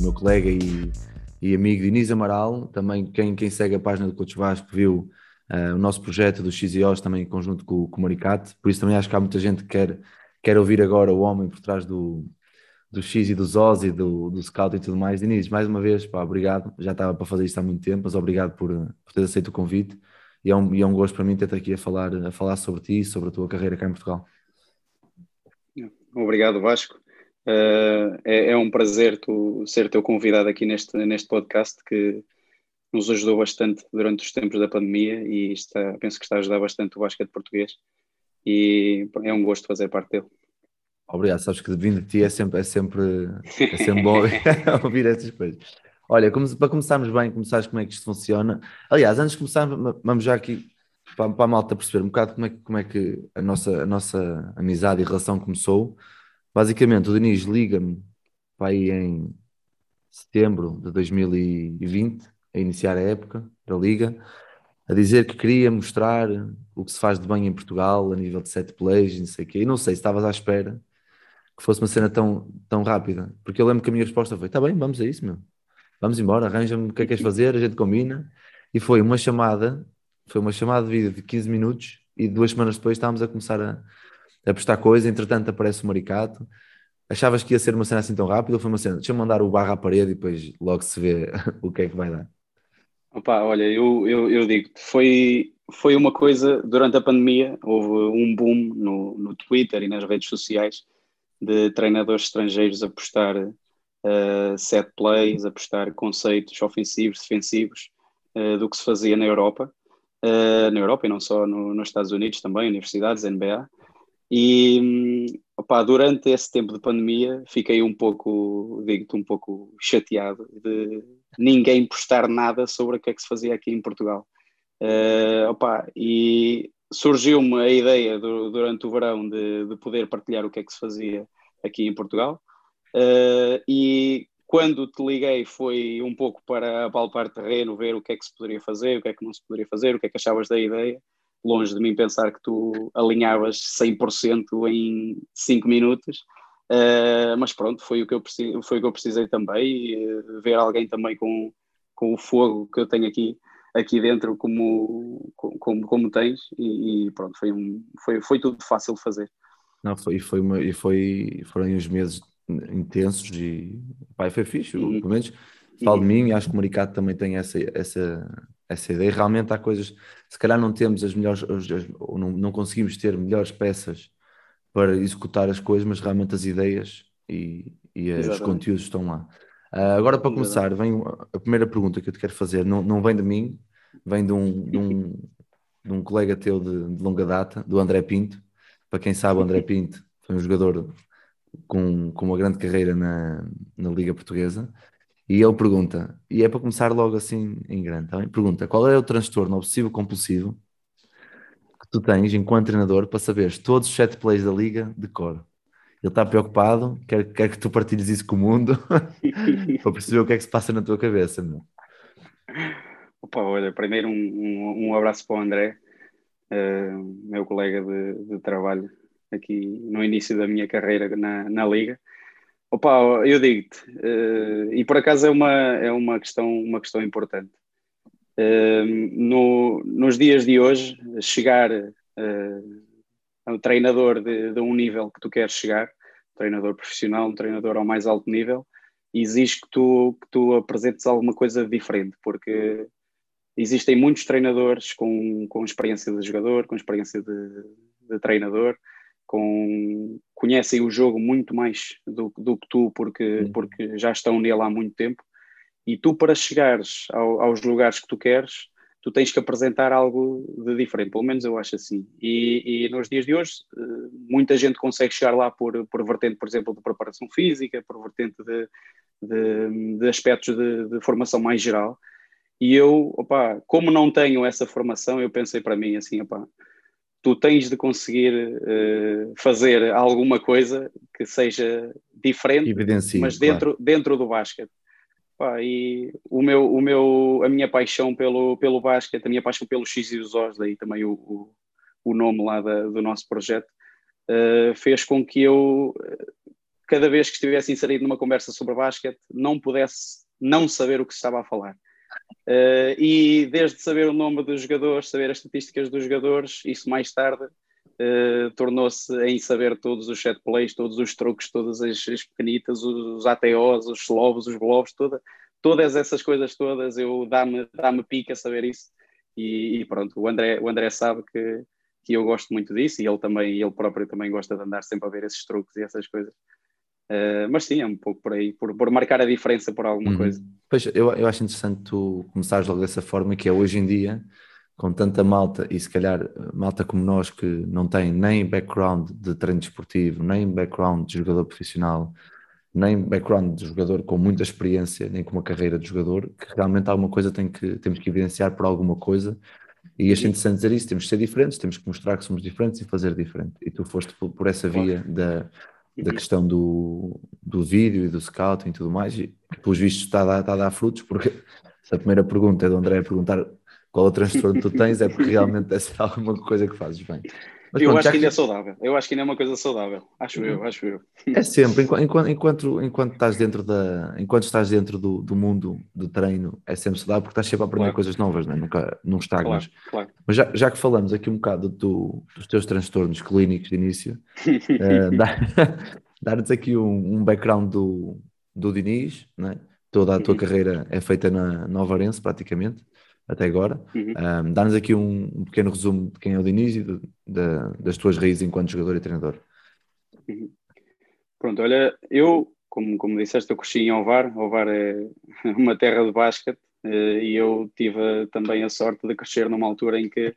meu colega e e amigo Diniz Amaral, também quem, quem segue a página do Coach Vasco viu uh, o nosso projeto do XIOS também em conjunto com, com o Maricate, por isso também acho que há muita gente que quer, quer ouvir agora o homem por trás do, do X e do Zoz e do, do Scout e tudo mais. Diniz, mais uma vez, pá, obrigado, já estava para fazer isto há muito tempo, mas obrigado por, por ter aceito o convite e é um, e é um gosto para mim ter-te aqui a falar, a falar sobre ti e sobre a tua carreira cá em Portugal. Obrigado Vasco. Uh, é, é, um prazer tu, ser teu convidado aqui neste, neste podcast que nos ajudou bastante durante os tempos da pandemia e está, penso que está a ajudar bastante o basquete português e é um gosto fazer parte dele. Obrigado, sabes que vindo de ti é sempre, é sempre, é sempre bom ouvir essas coisas. Olha, como, para começarmos bem, começares como é que isto funciona. Aliás, antes de começarmos, vamos já aqui para, para a malta perceber um bocado como é, como é que a nossa, a nossa amizade e relação começou. Basicamente, o Diniz liga-me para aí em setembro de 2020, a iniciar a época da Liga, a dizer que queria mostrar o que se faz de bem em Portugal a nível de set plays e não sei o quê. E não sei se estavas à espera que fosse uma cena tão, tão rápida, porque eu lembro que a minha resposta foi: tá bem, vamos a isso, meu. Vamos embora, arranja-me o que é que queres fazer, a gente combina. E foi uma chamada, foi uma chamada de vídeo de 15 minutos e duas semanas depois estávamos a começar a, a postar coisa, entretanto aparece o Maricato. Achavas que ia ser uma cena assim tão rápida ou foi uma cena? Deixa-me mandar o barra à parede e depois logo se vê o que é que vai dar. Opa, olha, eu, eu, eu digo foi, foi uma coisa, durante a pandemia, houve um boom no, no Twitter e nas redes sociais de treinadores estrangeiros a postar uh, set plays, a postar conceitos ofensivos, defensivos uh, do que se fazia na Europa, uh, na Europa e não só no, nos Estados Unidos também, universidades, NBA. E opa, durante esse tempo de pandemia fiquei um pouco, digo-te, um pouco chateado de ninguém postar nada sobre o que é que se fazia aqui em Portugal. Uh, opa, e surgiu-me a ideia do, durante o verão de, de, poder partilhar o que é que se fazia aqui em Portugal. Uh, e quando te liguei foi um pouco para palpar terreno, ver o que é que se poderia fazer, o que é que não se poderia fazer, o que é que achavas da ideia longe de mim pensar que tu alinhavas 100% em 5 minutos, uh, mas pronto, foi o, que eu precisei, foi o que eu precisei também, uh, ver alguém também com, com o fogo que eu tenho aqui, aqui dentro como, como, como tens, e, e pronto, foi, um, foi, foi tudo fácil de fazer. Não, foi, foi, uma, e foi, foram uns meses intensos e pai, foi fixe, uhum. pelo menos falo de mim, acho que o Maricato também tem essa, essa, essa ideia. Realmente há coisas, se calhar não temos as melhores, ou não, não conseguimos ter melhores peças para executar as coisas, mas realmente as ideias e, e os conteúdos estão lá. Uh, agora, para começar, vem a primeira pergunta que eu te quero fazer, não, não vem de mim, vem de um, de um, de um colega teu de, de, longa data, do André Pinto. Para quem sabe, o André Pinto foi um jogador com, com uma grande carreira na, na Liga Portuguesa e ele pergunta, e é para começar logo assim em grande, tá pergunta qual é o transtorno obsessivo compulsivo que tu tens enquanto treinador para saberes todos os sete plays da liga de cor. Ele está preocupado, quer, quer que tu partilhes isso com o mundo para perceber o que é que se passa na tua cabeça. Meu. Opa, olha, primeiro um, um, um abraço para o André, uh, meu colega de, de, trabalho aqui no início da minha carreira na, na Liga. Opa, eu digo-te, uh, e por acaso é uma, é uma, questão, uma questão importante. Uh, no, nos dias de hoje, chegar uh, ao treinador de, de, um nível que tu queres chegar, treinador profissional, um treinador ao mais alto nível, exige que tu, que tu apresentes alguma coisa diferente, porque existem muitos treinadores com, com experiência de jogador, com experiência de, de treinador, com, conhecem o jogo muito mais do, do que tu, porque, porque já estão nele há muito tempo. E tu, para chegares ao, aos lugares que tu queres, tu tens que apresentar algo de diferente, pelo menos eu acho assim. E, e nos dias de hoje, eh, muita gente consegue chegar lá por, por vertente, por exemplo, de preparação física, por vertente de, de, de aspectos de, de, formação mais geral. E eu, opa, como não tenho essa formação, eu pensei para mim assim, opa, tu tens de conseguir uh, fazer alguma coisa que seja diferente, mas dentro, claro. dentro do basquete. Pá, e o meu, o meu, a minha paixão pelo, pelo basquete, a minha paixão pelo X e os Os, daí também o, o, o nome lá da, do nosso projeto, uh, fez com que eu, cada vez que estivesse inserido numa conversa sobre basquete, não pudesse não saber o que se estava a falar. Uh, e desde saber o nome dos jogadores, saber as estatísticas dos jogadores, isso mais tarde uh, tornou-se em saber todos os set plays, todos os truques, todas as, as pequenitas, os, ATOs, os slovos, os blobs, toda, todas essas coisas todas, eu dá-me dá pica saber isso. E, e, pronto, o André, o André sabe que, que eu gosto muito disso e ele também, ele próprio também gosta de andar sempre a ver esses truques e essas coisas. Uh, mas sim, é um pouco por aí, por, por marcar a diferença por alguma uhum. coisa. Pois, eu, eu acho interessante tu começares logo dessa forma, que é hoje em dia, com tanta malta, e se calhar malta como nós, que não tem nem background de treino desportivo, nem background de jogador profissional, nem background de jogador com muita experiência, nem com uma carreira de jogador, que realmente alguma coisa tem que, temos que evidenciar por alguma coisa, e acho interessante dizer isso, temos que ser diferentes, temos que mostrar que somos diferentes e fazer diferente. E tu foste por, por essa via da da questão do, do vídeo e do scouting e tudo mais, e pelos vistos está a, dar, está a dar frutos, porque se a primeira pergunta é do André perguntar qual é o transtorno tu tens, é porque realmente deve ser alguma coisa que fazes bem. Mas, eu pronto, acho que ainda é saudável. Eu acho que ainda é uma coisa saudável. Acho eu, acho eu. É sempre, enquanto, enquanto, enquanto estás dentro da, enquanto estás dentro do, do mundo do treino, é sempre saudável porque estás sempre a aprender claro. coisas novas, né? nunca não estagnas. Claro, claro. Mas já, já que falamos aqui um bocado do, dos teus transtornos clínicos de início, uh, dar-nos aqui um, um, background do, do Diniz, né? toda a tua uhum. carreira é feita na Nova Arense praticamente até agora. Uhum. Um, Dá-nos aqui um, um, pequeno resumo de quem é o Diniz e de, de, das tuas raízes enquanto jogador e treinador. Uhum. Pronto, olha, eu, como, como disseste, eu cresci em Ovar. Ovar é uma terra de basquete eh, e eu tive também a sorte de crescer numa altura em que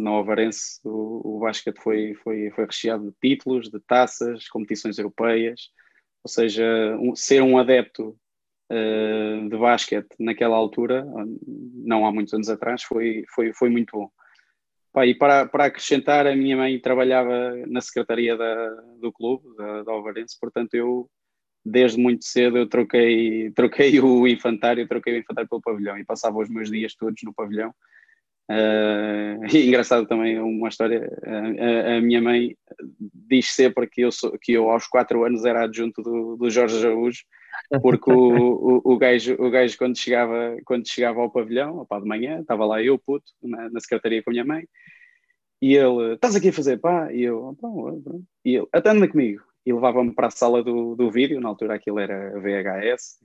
na Ovarense o, o basquete foi, foi, foi recheado de títulos, de taças, competições europeias, ou seja, um, ser um adepto uh, de basquete naquela altura, não há muitos anos atrás, foi, foi, foi muito bom. Pá, e para, para acrescentar, a minha mãe trabalhava na secretaria da, do clube, da, da Ovarense, portanto eu, desde muito cedo, eu troquei, troquei o infantário, troquei o infantário pelo pavilhão e passava os meus dias todos no pavilhão. Uh, e engraçado também uma história, a, a, minha mãe diz sempre que eu, sou, que eu aos 4 anos era adjunto do, do Jorge Araújo, porque o, o, o, gajo, o gajo quando, chegava, quando chegava ao pavilhão, opa, de manhã, estava lá eu, puto, na, na secretaria com a minha mãe, e ele, estás aqui a fazer pá? E eu, pá, e ele, atende comigo. E levava-me para a sala do, do vídeo, na altura aquilo era VHS,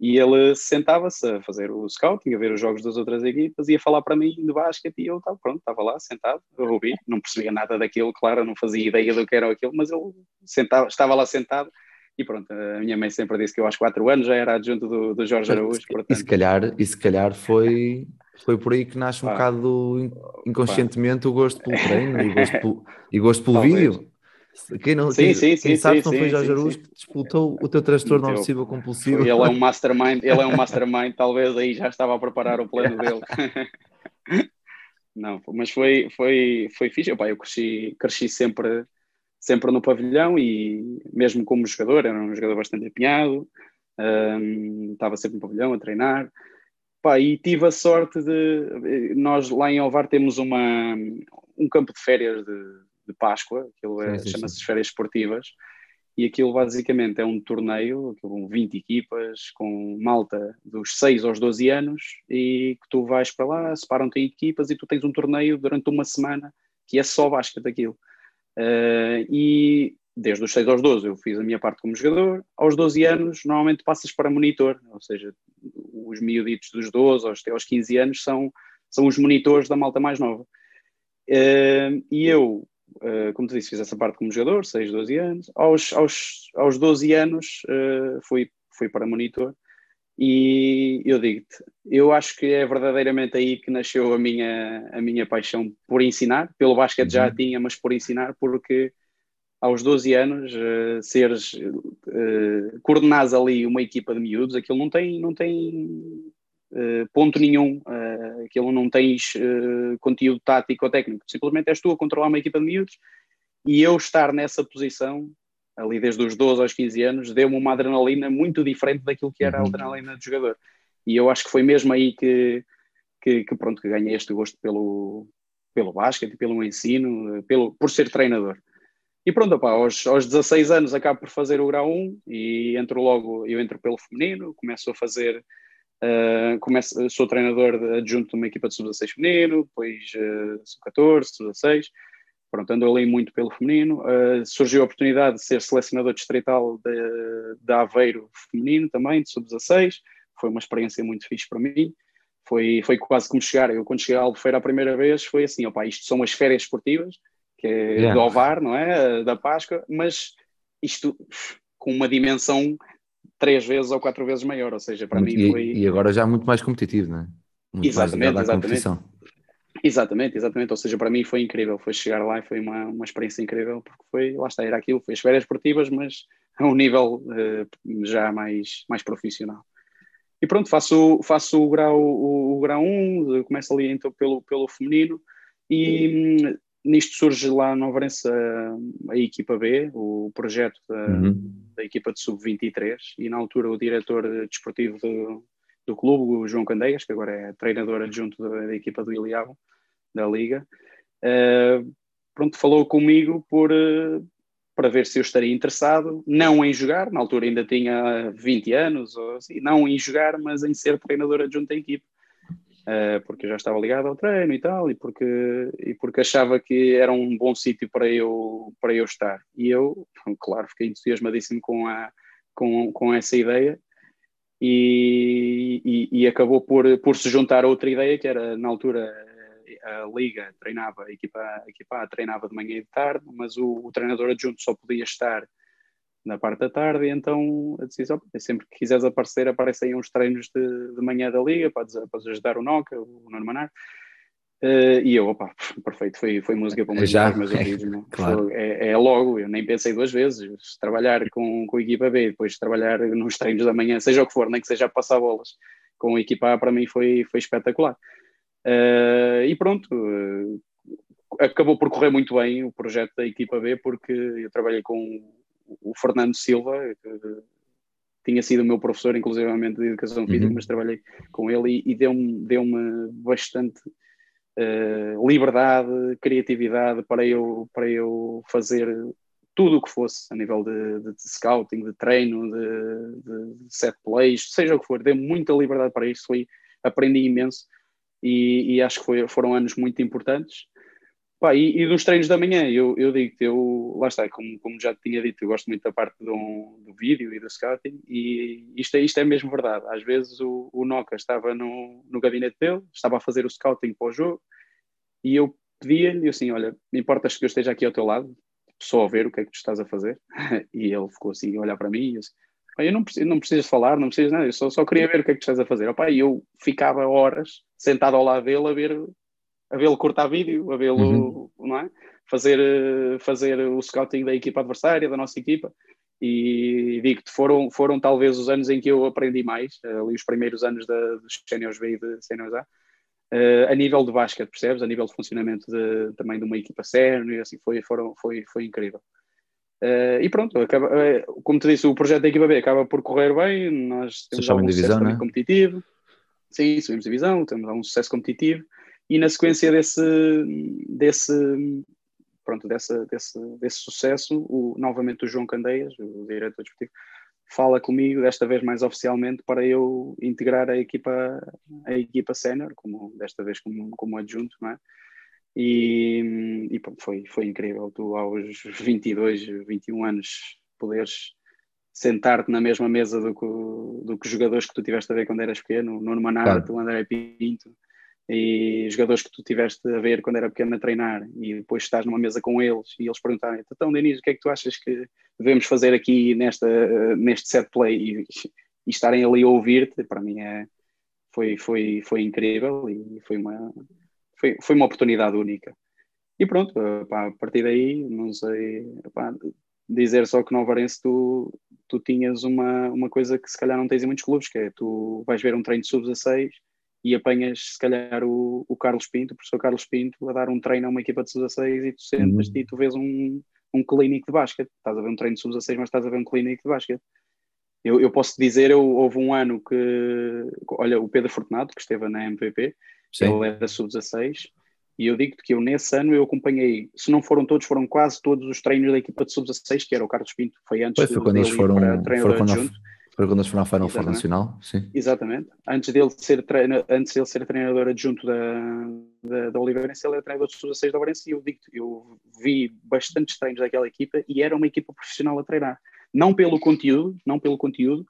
e ele sentava-se a fazer o scouting, a ver os jogos das outras equipas, ia falar para mim de basquete e eu estava pronto, estava lá sentado, a ouvir, não percebia nada daquilo, claro, não fazia ideia do que era aquilo, mas ele sentava, estava lá sentado e pronto, a minha mãe sempre disse que eu aos 4 anos já era adjunto do, do Jorge Araújo. Portanto... E, se calhar, e se calhar foi, foi por aí que nasce um Pá. bocado inconscientemente o gosto pelo treino e gosto pelo, e gosto pelo vídeo. Quem não, sim, quem, sim, quem sim, sabe sim, não foi Jorge Araújo que disputou o teu transtorno então, obsessivo compulsivo. Ele é um mastermind, ele é um mastermind, talvez aí já estava a preparar o plano dele. não, mas foi, foi, foi fixe. Opa, eu cresci, cresci sempre, sempre no pavilhão e mesmo como jogador, era um jogador bastante empenhado, um, estava sempre no pavilhão a treinar. Pá, e tive a sorte de. Nós lá em Ovar temos uma, um campo de férias de de Páscoa, aquilo é, chama-se férias esportivas, e aquilo basicamente é um torneio com 20 equipas, com malta dos 6 aos 12 anos, e que tu vais para lá, separam-te em equipas e tu tens um torneio durante uma semana que é só basquete aquilo. Uh, e desde os 6 aos 12 eu fiz a minha parte como jogador, aos 12 anos normalmente passas para monitor, ou seja, os miuditos dos 12 aos, aos 15 anos são, são os monitores da malta mais nova. Uh, e eu uh, como tu disse, fiz essa parte como jogador, 6, 12 anos. Aos, aos, aos 12 anos fui, fui para monitor e eu digo-te, eu acho que é verdadeiramente aí que nasceu a minha, a minha paixão por ensinar. Pelo basquete já uhum. tinha, mas por ensinar, porque aos 12 anos, uh, seres, uh, coordenares ali uma equipa de miúdos, aquilo não tem, não tem uh, ponto nenhum, uh, aquilo não tens conteúdo tático ou técnico, simplesmente és tu a controlar uma equipa de miúdos e eu estar nessa posição, ali desde os 12 aos 15 anos, deu-me uma adrenalina muito diferente daquilo que era a Uhum. adrenalina de jogador. E eu acho que foi mesmo aí que, que, que pronto, que ganhei este gosto pelo, pelo basquete, pelo ensino, pelo, por ser treinador. E pronto, opá, aos, aos 16 anos acabo por fazer o grau 1 e entro logo, eu entro pelo feminino, começo a fazer, uh, começo, sou treinador adjunto de uma equipa de sub-16 feminino, depois uh, sub-14, sub-16, pronto, ando ali muito pelo feminino. Uh, surgiu a oportunidade de ser selecionador distrital de, de Aveiro feminino também, de sub-16, foi uma experiência muito fixe para mim. Foi, foi quase como chegar, eu quando cheguei a Albufeira a primeira vez foi assim, opá, isto são as férias esportivas, que é Yeah. do Ovar, não é? Da Páscoa, mas isto com uma dimensão três vezes ou quatro vezes maior, ou seja, para mim e, foi... e agora já muito mais competitivo, não é? Muito Exatamente, mais à exatamente. Exatamente, exatamente. Ou seja, para mim foi incrível. Foi chegar lá e foi uma, uma experiência incrível, porque foi, lá está, era aquilo, foi as férias esportivas, mas a um nível eh, já mais, mais profissional. E pronto, faço, faço o grau, o, o grau 1, começo ali então pelo, pelo feminino e hum, nisto surge lá no Varense a, a equipa B, o projeto da, Uhum. da equipa de sub-23 e na altura o diretor desportivo do, do clube, o João Candeias, que agora é treinador adjunto da, da equipa do Iliabo, da Liga, eh, pronto, falou comigo por, eh, para ver se eu estaria interessado, não em jogar, na altura ainda tinha 20 anos, ou assim, não em jogar, mas em ser treinador adjunto da equipa. Uh, porque eu já estava ligado ao treino e tal, e porque, e porque achava que era um bom sítio para eu, para eu estar. E eu, claro, fiquei entusiasmadíssimo com, a, com, com essa ideia e, e, e acabou por, por se juntar a outra ideia, que era, na altura, a Liga treinava, a equipa, a equipa A treinava de manhã e de tarde, mas o, o treinador adjunto só podia estar na parte da tarde, e então a decisão, sempre que quiseres aparecer, aparecem uns treinos de, de manhã da Liga, podes, ajudar o Noca, o Nuno Manar. Uh, e eu, opa, perfeito, foi, foi música para Já, meus é, ouvidos. não? claro. É, é logo, eu nem pensei duas vezes. Trabalhar com, com a equipa B, depois trabalhar nos treinos da manhã, seja o que for, nem que seja passar bolas com a equipa A, para mim foi, foi espetacular. Uh, e pronto, uh, acabou por correr muito bem o projeto da equipa B, porque eu trabalhei com o Fernando Silva, que tinha sido o meu professor, inclusivamente de educação física, Uhum. mas trabalhei com ele e, e deu-me deu bastante eh, liberdade, criatividade para eu, para eu fazer tudo o que fosse a nível de, de- de scouting, de treino, de, de set plays, seja o que for, deu muita liberdade para isso, foi, aprendi imenso e, e acho que foi- foram anos muito importantes. Pá, e, e dos treinos da manhã, eu, eu digo que eu, lá está, como, como já te tinha dito, eu gosto muito da parte do, do vídeo e do scouting, e isto, é- isto é mesmo verdade. Às vezes o, o Noca estava no, no gabinete dele, estava a fazer o scouting para o jogo, e eu pedia-lhe assim: Olha, importas que eu esteja aqui ao teu lado, só a ver o que é que tu estás a fazer? E ele ficou assim a olhar para mim e eu "Pá, eu não preciso, não precisas falar, não precisas nada, eu só, só queria ver o que é que tu estás a fazer. E eu ficava horas sentado ao lado dele a ver a vê-lo cortar vídeo, a vê-lo, não é? Fazer, fazer o scouting da equipa adversária, da nossa equipa. E digo-te, foram, foram talvez os anos em que eu aprendi mais, ali os primeiros anos da, dos Seniors B e de Seniors A, eh, a nível de basquete, percebes? A nível de funcionamento de, também de uma equipa sénior, assim, foi, foram, foi, foi incrível. Eh, e pronto, acaba, eh, como te disse, o projeto da equipa B acaba por correr bem, nós temos sobem algum divisão, sucesso né? competitivo, sim, subimos divisão, temos algum sucesso competitivo, e na sequência desse, desse, pronto, dessa, desse, desse sucesso, o, novamente o João Candeias, o diretor desportivo, fala comigo, desta vez mais oficialmente, para eu integrar a equipa, a equipa sénior, como, desta vez como, como adjunto, não é? E, e pronto, foi, foi incrível, tu aos 22, 21 anos poderes sentar-te na mesma mesa do que, do que os jogadores que tu tiveste a ver quando eras pequeno, Nuno Manarte, Claro. o André Pinto, e jogadores que tu tiveste a ver quando era pequeno a treinar, e depois estás numa mesa com eles e eles perguntarem, então Denis, o que é que tu achas que devemos fazer aqui nesta, neste set play? E, e estarem ali a ouvir-te, para mim é, foi, foi, foi incrível e foi uma, foi, foi uma oportunidade única. E pronto, pá, a partir daí, não sei, pá, dizer só que no Alvarense tu, tu tinhas uma, uma coisa que se calhar não tens em muitos clubes, que é tu vais ver um treino de sub-16 e apanhas se calhar o, o Carlos Pinto, o professor Carlos Pinto, a dar um treino a uma equipa de sub-16 e tu sentas-te uhum. e tu vês um, um clínico de basquete. Estás a ver um treino de sub-16, mas estás a ver um clínico de basquete. Eu, eu posso dizer, eu, houve um ano que, olha, o Pedro Fortunato, que esteve na MVP, Sim. ele era sub-16, e eu digo-te que eu nesse ano eu acompanhei, se não foram todos, foram quase todos os treinos da equipa de sub-16, que era o Carlos Pinto, foi antes foi, foi quando eles foram, foi quando, eles foram à Final Four Nacional, sim. Exatamente. Antes dele ser, treina, antes dele ser treinador adjunto da, da, da Oliveirense, ele era treinador de sub-16 da Oliveirense e eu digo eu vi bastantes treinos daquela equipa e era uma equipa profissional a treinar. Não pelo conteúdo, não pelo conteúdo,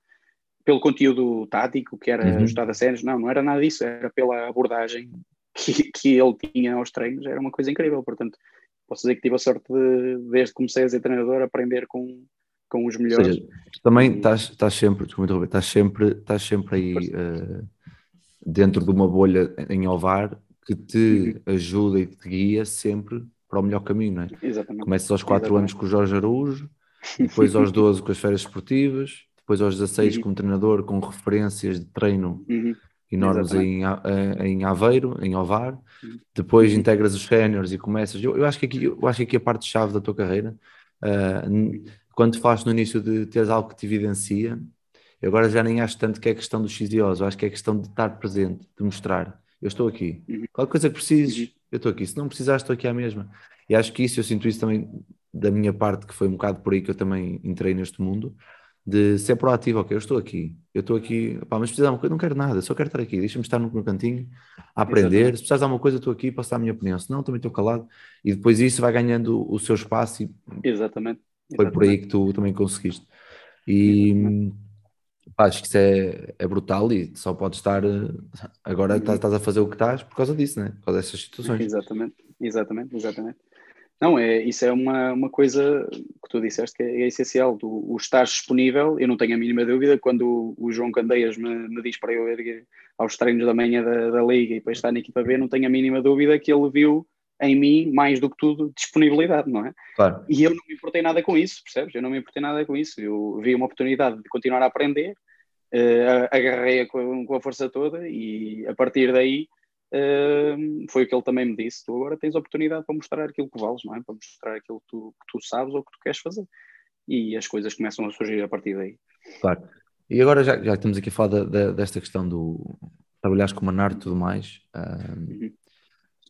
pelo conteúdo tático que era uhum. ajustado a séries, não, não era nada disso, era pela abordagem que, que ele tinha aos treinos, era uma coisa incrível. Portanto, posso dizer que tive a sorte de, desde que comecei a ser treinador, aprender com, com os melhores. Seja, também estás, estás sempre, desculpa, estás sempre, estás sempre aí uh, dentro de uma bolha em Ovar que te uhum. ajuda e te guia sempre para o melhor caminho, não é? Exatamente. Começas aos 4 anos com o Jorge Araújo, depois aos 12 com as férias esportivas, depois aos 16 uhum. como treinador com referências de treino uhum enormes em, em Aveiro, em Ovar, depois integras os séniores e começas. Eu, eu, acho que aqui, eu acho que aqui a parte-chave da tua carreira, uh, quando falaste no início de teres algo que te evidencia, eu agora já nem acho tanto que é questão do X e O's, eu acho que é questão de estar presente, de mostrar. Eu estou aqui. Uhum. Qualquer coisa que precises, uhum. eu estou aqui. Se não precisares, estou aqui à mesma. E acho que isso, eu sinto isso também da minha parte, que foi um bocado por aí que eu também entrei neste mundo de ser proativo, ok, eu estou aqui, eu estou aqui, pá, mas precisar de uma coisa, não quero nada, só quero estar aqui, deixa-me estar no meu cantinho a aprender, Exatamente. se precisares de alguma coisa, estou aqui, posso dar a minha opinião, se não, também estou calado, e depois isso vai ganhando o seu espaço e Exatamente. Foi por aí que tu também conseguiste. E pá, acho que isso é, é brutal e só podes estar, agora estás, estás a fazer o que estás por causa disso, né? por causa dessas situações. Exatamente, exatamente, exatamente. Não, é, isso é uma, uma coisa que tu disseste que é, é essencial. Tu, o estar disponível, eu não tenho a mínima dúvida, quando o, o João Candeias me, me, diz para eu ir aos treinos da manhã da, da Liga e depois estar na equipa B, não tenho a mínima dúvida que ele viu em mim, mais do que tudo, disponibilidade, não é? Claro. E eu não me importei nada com isso, percebes? Eu não me importei nada com isso. Eu vi uma oportunidade de continuar a aprender, uh, agarrei-a com, com a força toda e a partir daí Uh, foi o que ele também me disse. Tu agora tens a oportunidade para mostrar aquilo que vales, não é? Para mostrar aquilo que tu, que tu sabes ou que tu queres fazer. E as coisas começam a surgir a partir daí. Claro. E agora já, já estamos aqui a falar da, da, desta questão do trabalhares com o Manarte e tudo mais. Uh, uhum.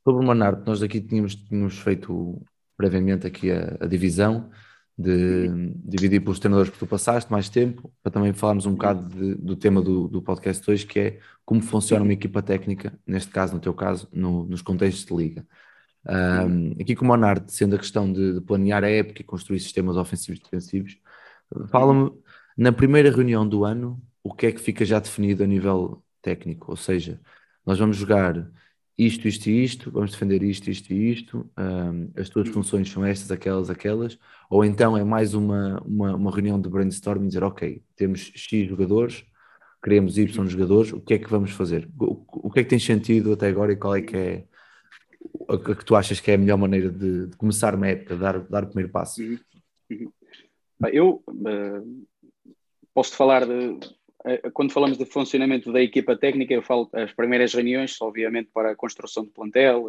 Sobre o Manarte, nós aqui tínhamos, tínhamos feito previamente aqui a, a divisão de dividir pelos treinadores que tu passaste mais tempo, para também falarmos um bocado de, do tema do, do podcast hoje, que é como funciona uma equipa técnica, neste caso, no teu caso, no, nos contextos de liga. Um, aqui com o Monard, sendo a questão de, de, planear a época e construir sistemas ofensivos e defensivos, fala-me, na primeira reunião do ano, o que é que fica já definido a nível técnico, ou seja, nós vamos jogar isto, isto e isto, vamos defender isto, isto e isto, um, as tuas funções são estas, aquelas, aquelas, ou então é mais uma, uma, uma reunião de brainstorming, dizer, ok, temos X jogadores, queremos Y jogadores, o que é que vamos fazer? O, o que é que tem sentido até agora e qual é que é o que tu achas que é a melhor maneira de, de começar uma época, dar, dar o primeiro passo? Uhum. Uhum. Eu uh, posso falar de quando falamos de funcionamento da equipa técnica, eu falo as primeiras reuniões, obviamente para a construção de plantel,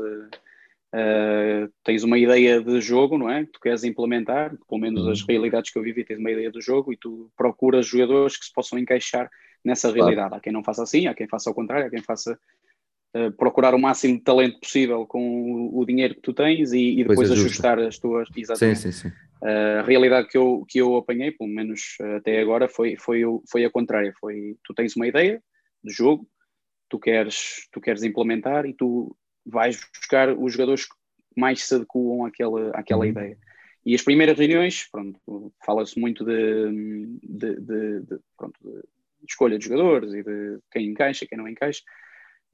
uh, tens uma ideia de jogo, não é? Que tu queres implementar, pelo menos as uhum. realidades que eu vivi, tens uma ideia do jogo e tu procuras jogadores que se possam encaixar nessa realidade. Claro. Há quem não faça assim, há quem faça ao contrário, há quem faça uh, procurar o máximo de talento possível com o, o dinheiro que tu tens e, e depois ajustar as tuas. Exatamente. Sim, sim, sim a realidade que eu, que eu apanhei, pelo menos até agora, foi, foi, foi a contrária. Foi, tu tens uma ideia de jogo, tu queres, tu queres implementar e tu vais buscar os jogadores que mais se adequam àquela, àquela uhum. ideia. E as primeiras reuniões, pronto, fala-se muito de, de, de, de, pronto, de escolha de jogadores e de quem encaixa, quem não encaixa.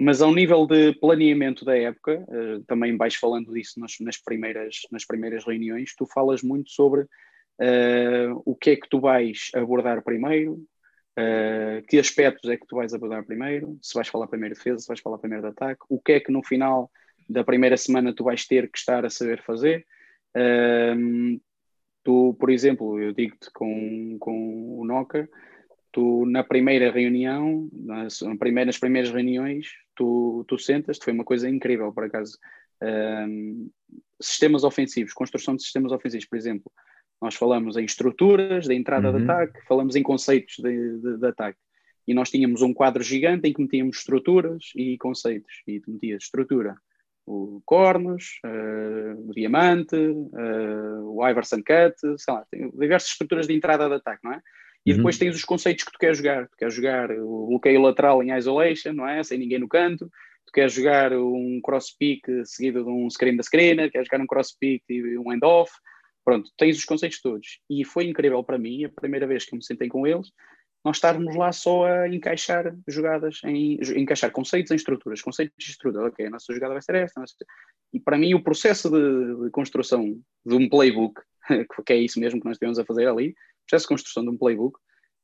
Mas ao nível de planeamento da época, uh, também vais falando disso nas, nas, primeiras, nas primeiras reuniões, tu falas muito sobre uh, o que é que tu vais abordar primeiro, uh, que aspectos é que tu vais abordar primeiro, se vais falar primeiro de defesa, se vais falar primeiro de ataque, o que é que no final da primeira semana tu vais ter que estar a saber fazer. Um, tu, por exemplo, eu digo-te com, com o Noca, tu na primeira reunião, nas, nas primeiras reuniões, tu, tu sentas, foi uma coisa incrível, por acaso. Um, sistemas ofensivos, construção de sistemas ofensivos, por exemplo, nós falamos em estruturas de entrada uhum. de ataque, falamos em conceitos de, de, de, ataque. E nós tínhamos um quadro gigante em que metíamos estruturas e conceitos. E tu metias estrutura, o cornos, uh, o diamante, uh, o Iverson Cut, sei lá, diversas estruturas de entrada de ataque, não é? E uhum. depois tens os conceitos que tu queres jogar. Tu queres jogar o bloqueio lateral em isolation, não é? Sem ninguém no canto. Tu queres jogar um cross pick seguido de um screen da screener, queres jogar um cross pick e um end-off. Pronto, tens os conceitos todos. E foi incrível para mim, a primeira vez que me sentei com eles, nós estarmos lá só a encaixar jogadas, em, encaixar conceitos em estruturas, conceitos de estrutura. Ok, a nossa jogada vai ser esta. Nossa... E para mim, o processo de, de, construção de um playbook, que é isso mesmo que nós temos a fazer ali, processo de construção de um playbook,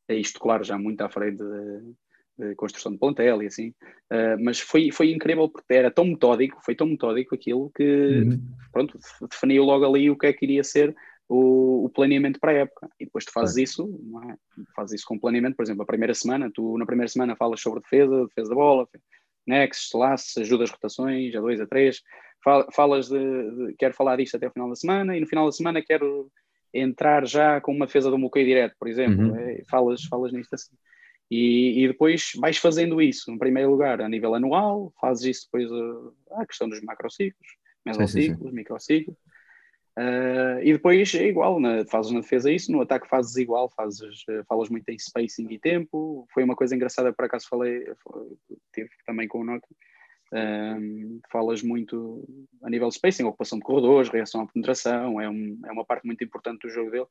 é isto, claro, já muito à frente de, de construção de plantel e assim, uh, mas foi, foi incrível porque era tão metódico, foi tão metódico aquilo que, uhum. pronto, definiu logo ali o que é que iria ser o, o, planeamento para a época. E depois tu fazes isso, é? fazes isso com planeamento, por exemplo, a primeira semana, tu na primeira semana falas sobre defesa, defesa da bola, next, laços, ajudas rotações, a dois, a três, falas de, de, quero falar disto até o final da semana, e no final da semana quero entrar já com uma defesa do bloqueio direto, por exemplo, uhum. é, falas, falas nisto assim. E, e, depois vais fazendo isso, em primeiro lugar, a nível anual, fazes isso depois a, a questão dos macrociclos, mesociclos, microciclos, Uh, e depois é igual, na, fazes na defesa isso, no ataque fazes igual, fazes, uh, falas muito em spacing e tempo. Foi uma coisa engraçada, por acaso falei, tive também com o Nokia. Uh, falas muito a nível de spacing, ocupação de corredores, reação à penetração, é, um, é uma parte muito importante do jogo dele.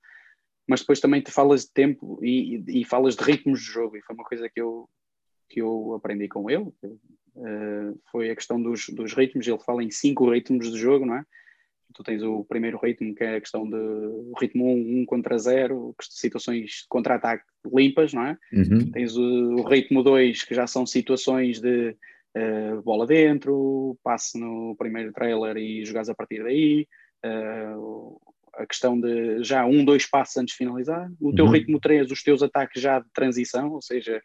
Mas depois também te falas de tempo e, e, e falas de ritmos de jogo, e foi uma coisa que eu, que eu aprendi com ele. Uh, foi a questão dos, dos ritmos, ele fala em cinco ritmos de jogo, não é? tu tens o primeiro ritmo, que é a questão de ritmo 1, 1 contra 0, situações de contra-ataque limpas, não é? Uhum. Tens o, o, ritmo 2, que já são situações de uh, bola dentro, passe no primeiro trailer e jogares a partir daí, uh, a questão de já um, dois passos antes de finalizar, o teu uhum. ritmo 3, os teus ataques já de transição, ou seja,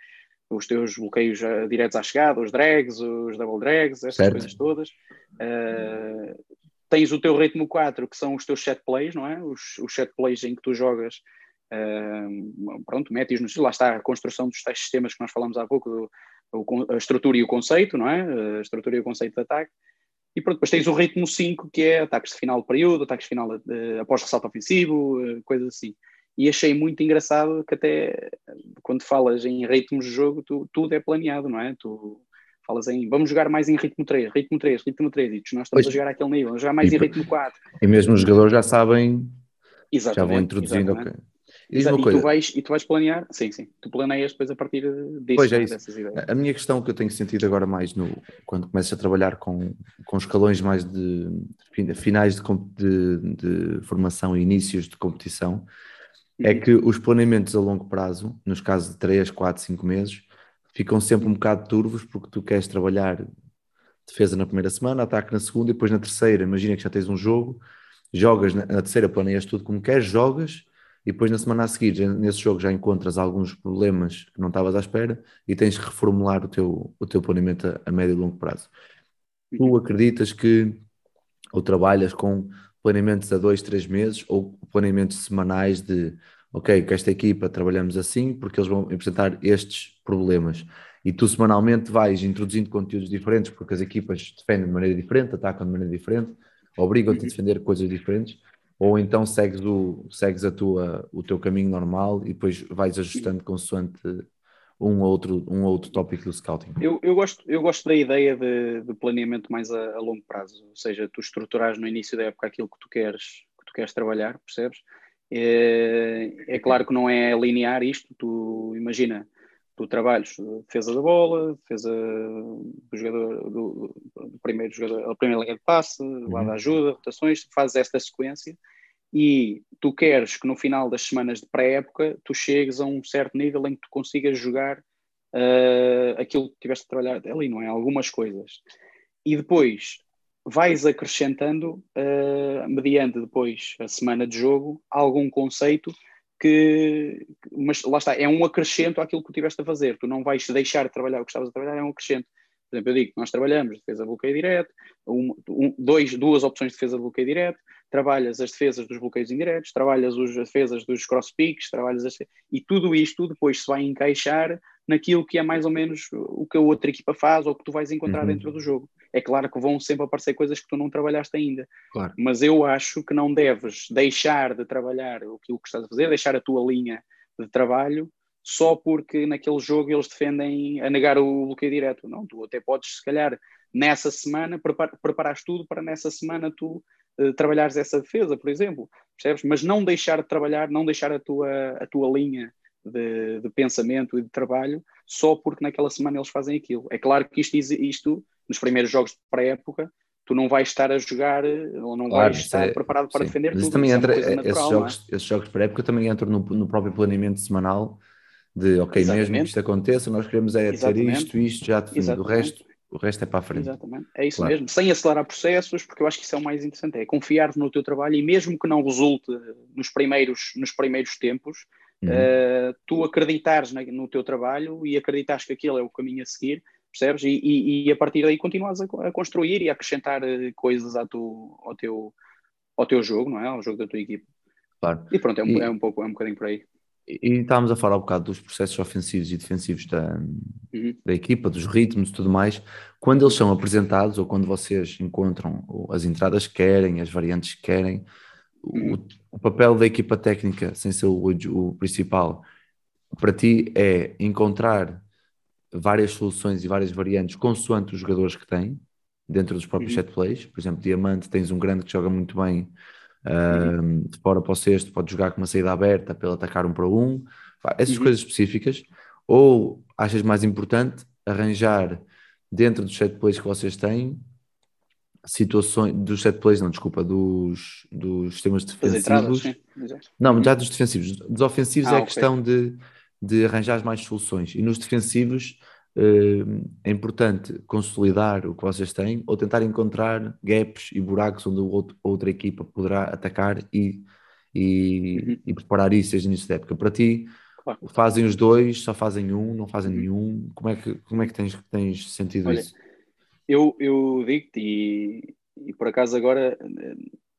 os teus bloqueios diretos à chegada, os drags, os double drags, essas certo. coisas todas. Uh, tens o teu ritmo 4, que são os teus set plays, não é? Os, os set plays em que tu jogas, uh, pronto, metes no lá está a construção dos tais sistemas que nós falamos há pouco, do, a estrutura e o conceito, não é? A estrutura e o conceito de ataque. E pronto, depois tens o ritmo 5, que é ataques de final de período, ataques de final de, após ressalto ofensivo, uh, coisas assim. E achei muito engraçado que até quando falas em ritmos de jogo, tu, tudo é planeado, não é? Tu, falas em vamos jogar mais em ritmo 3, ritmo 3, ritmo 3, e nós estamos pois. a jogar aquele nível, vamos jogar mais e, em ritmo 4. E mesmo os jogadores já sabem, exatamente, já vão introduzindo. Okay. E, e, tu vais, e tu vais planear, sim, sim, tu planeias depois a partir disso, pois é isso. A minha questão que eu tenho sentido agora mais no, quando começas a trabalhar com, com escalões mais de finais de, de, de formação e inícios de competição, é uhum. que os planeamentos a longo prazo, nos casos de 3, 4, 5 meses, ficam sempre um bocado turvos porque tu queres trabalhar defesa na primeira semana, ataque na segunda e depois na terceira. Imagina que já tens um jogo, jogas na, na terceira, planeias tudo como queres, jogas e depois na semana a seguir, nesse jogo já encontras alguns problemas que não estavas à espera e tens que reformular o teu, o teu planeamento a, a médio e longo prazo. Tu uhum. acreditas que ou trabalhas com planeamentos a dois, três meses ou planeamentos semanais de ok, com esta equipa trabalhamos assim porque eles vão apresentar estes problemas. E tu semanalmente vais introduzindo conteúdos diferentes porque as equipas defendem de maneira diferente, atacam de maneira diferente, obrigam-te a uhum. defender coisas diferentes, ou então segues, o, segues a tua, o teu caminho normal e depois vais ajustando consoante um outro, um outro tópico do scouting. Eu, eu, gosto, eu gosto da ideia de, de planeamento mais a, a, longo prazo, ou seja, tu estruturares no início da época aquilo que tu queres, que tu queres trabalhar, percebes? É, é claro que não é linear isto, tu imagina, tu trabalhas defesa da bola, defesa do jogador, do, do primeiro jogador, a primeira linha de passe, uhum. lá da ajuda, rotações, fazes esta sequência e tu queres que no final das semanas de pré-época tu chegues a um certo nível em que tu consigas jogar uh, aquilo que tiveste a trabalhar ali, não é? Algumas coisas. E depois vais acrescentando, uh, mediante depois a semana de jogo, algum conceito que, mas lá está, é um acrescento àquilo que tu tiveste a fazer. Tu não vais deixar de trabalhar o que estavas a trabalhar, é um acrescento. Por exemplo, eu digo que nós trabalhamos defesa de bloqueio direto, um, um, dois, duas opções de defesa de bloqueio direto, trabalhas as defesas dos bloqueios indiretos, trabalhas as defesas dos cross picks, trabalhas as, e tudo isto depois se vai encaixar naquilo que é mais ou menos o que a outra equipa faz ou que tu vais encontrar uhum. dentro do jogo. É claro que vão sempre aparecer coisas que tu não trabalhaste ainda, claro. mas eu acho que não deves deixar de trabalhar aquilo que estás a fazer, deixar a tua linha de trabalho só porque naquele jogo eles defendem a negar o bloqueio direto. Não, tu até podes, se calhar, nessa semana, prepar, preparares tudo para nessa semana tu uh, trabalhares essa defesa, por exemplo, percebes? Mas não deixar de trabalhar, não deixar a tua, a tua linha de, de pensamento e de trabalho só porque naquela semana eles fazem aquilo. É claro que isto, isto nos primeiros jogos de pré-época, tu não vais estar a jogar ou não claro, vais estar é, preparado para sim. defender Mas tudo. Também entra, é natural, esses, jogos, é? esses jogos pré-época também entram no, no próprio planeamento semanal de ok, Exatamente. mesmo que isto aconteça, nós queremos é ter isto, isto já definido, o resto, o resto é para a frente. Exatamente, é isso claro. mesmo, sem acelerar processos, porque eu acho que isso é o mais interessante, é confiar no teu trabalho e mesmo que não resulte nos primeiros, nos primeiros tempos, uhum. uh, tu acreditares no teu trabalho e acreditares que aquele é o caminho a seguir, percebes? E, e, e a partir daí continuas a, a, construir e a acrescentar eh, coisas ao teu, ao, teu, ao teu jogo, não é? Ao jogo da tua equipe. Claro. E pronto, é um, e... é um pouco, é um bocadinho por aí e estávamos a falar um bocado dos processos ofensivos e defensivos da, uhum. da equipa, dos ritmos e tudo mais. Quando eles são apresentados ou quando vocês encontram as entradas que querem, as variantes que querem, uhum. o, o, papel da equipa técnica, sem ser o, o, principal, para ti é encontrar várias soluções e várias variantes consoante os jogadores que têm dentro dos próprios uhum. set plays. Por exemplo, Diamante, tens um grande que joga muito bem Uhum. de fora para o sexto, pode jogar com uma saída aberta para ele atacar um para um, essas uhum. coisas específicas. Ou achas mais importante arranjar dentro dos set plays que vocês têm situações dos set plays, não, desculpa, dos, dos sistemas defensivos. Entradas, não, já dos defensivos. Dos ofensivos ah, é okay. questão de, de arranjar mais soluções. E nos defensivos é importante consolidar o que vocês têm ou tentar encontrar gaps e buracos onde a outra equipa poderá atacar e, e, uhum. e preparar isso desde o início da época. Para ti, claro. fazem os dois, só fazem um, não fazem uhum. nenhum? Como é que, como é que tens, tens sentido Olha, isso? Eu, eu digo-te, e, e por acaso agora,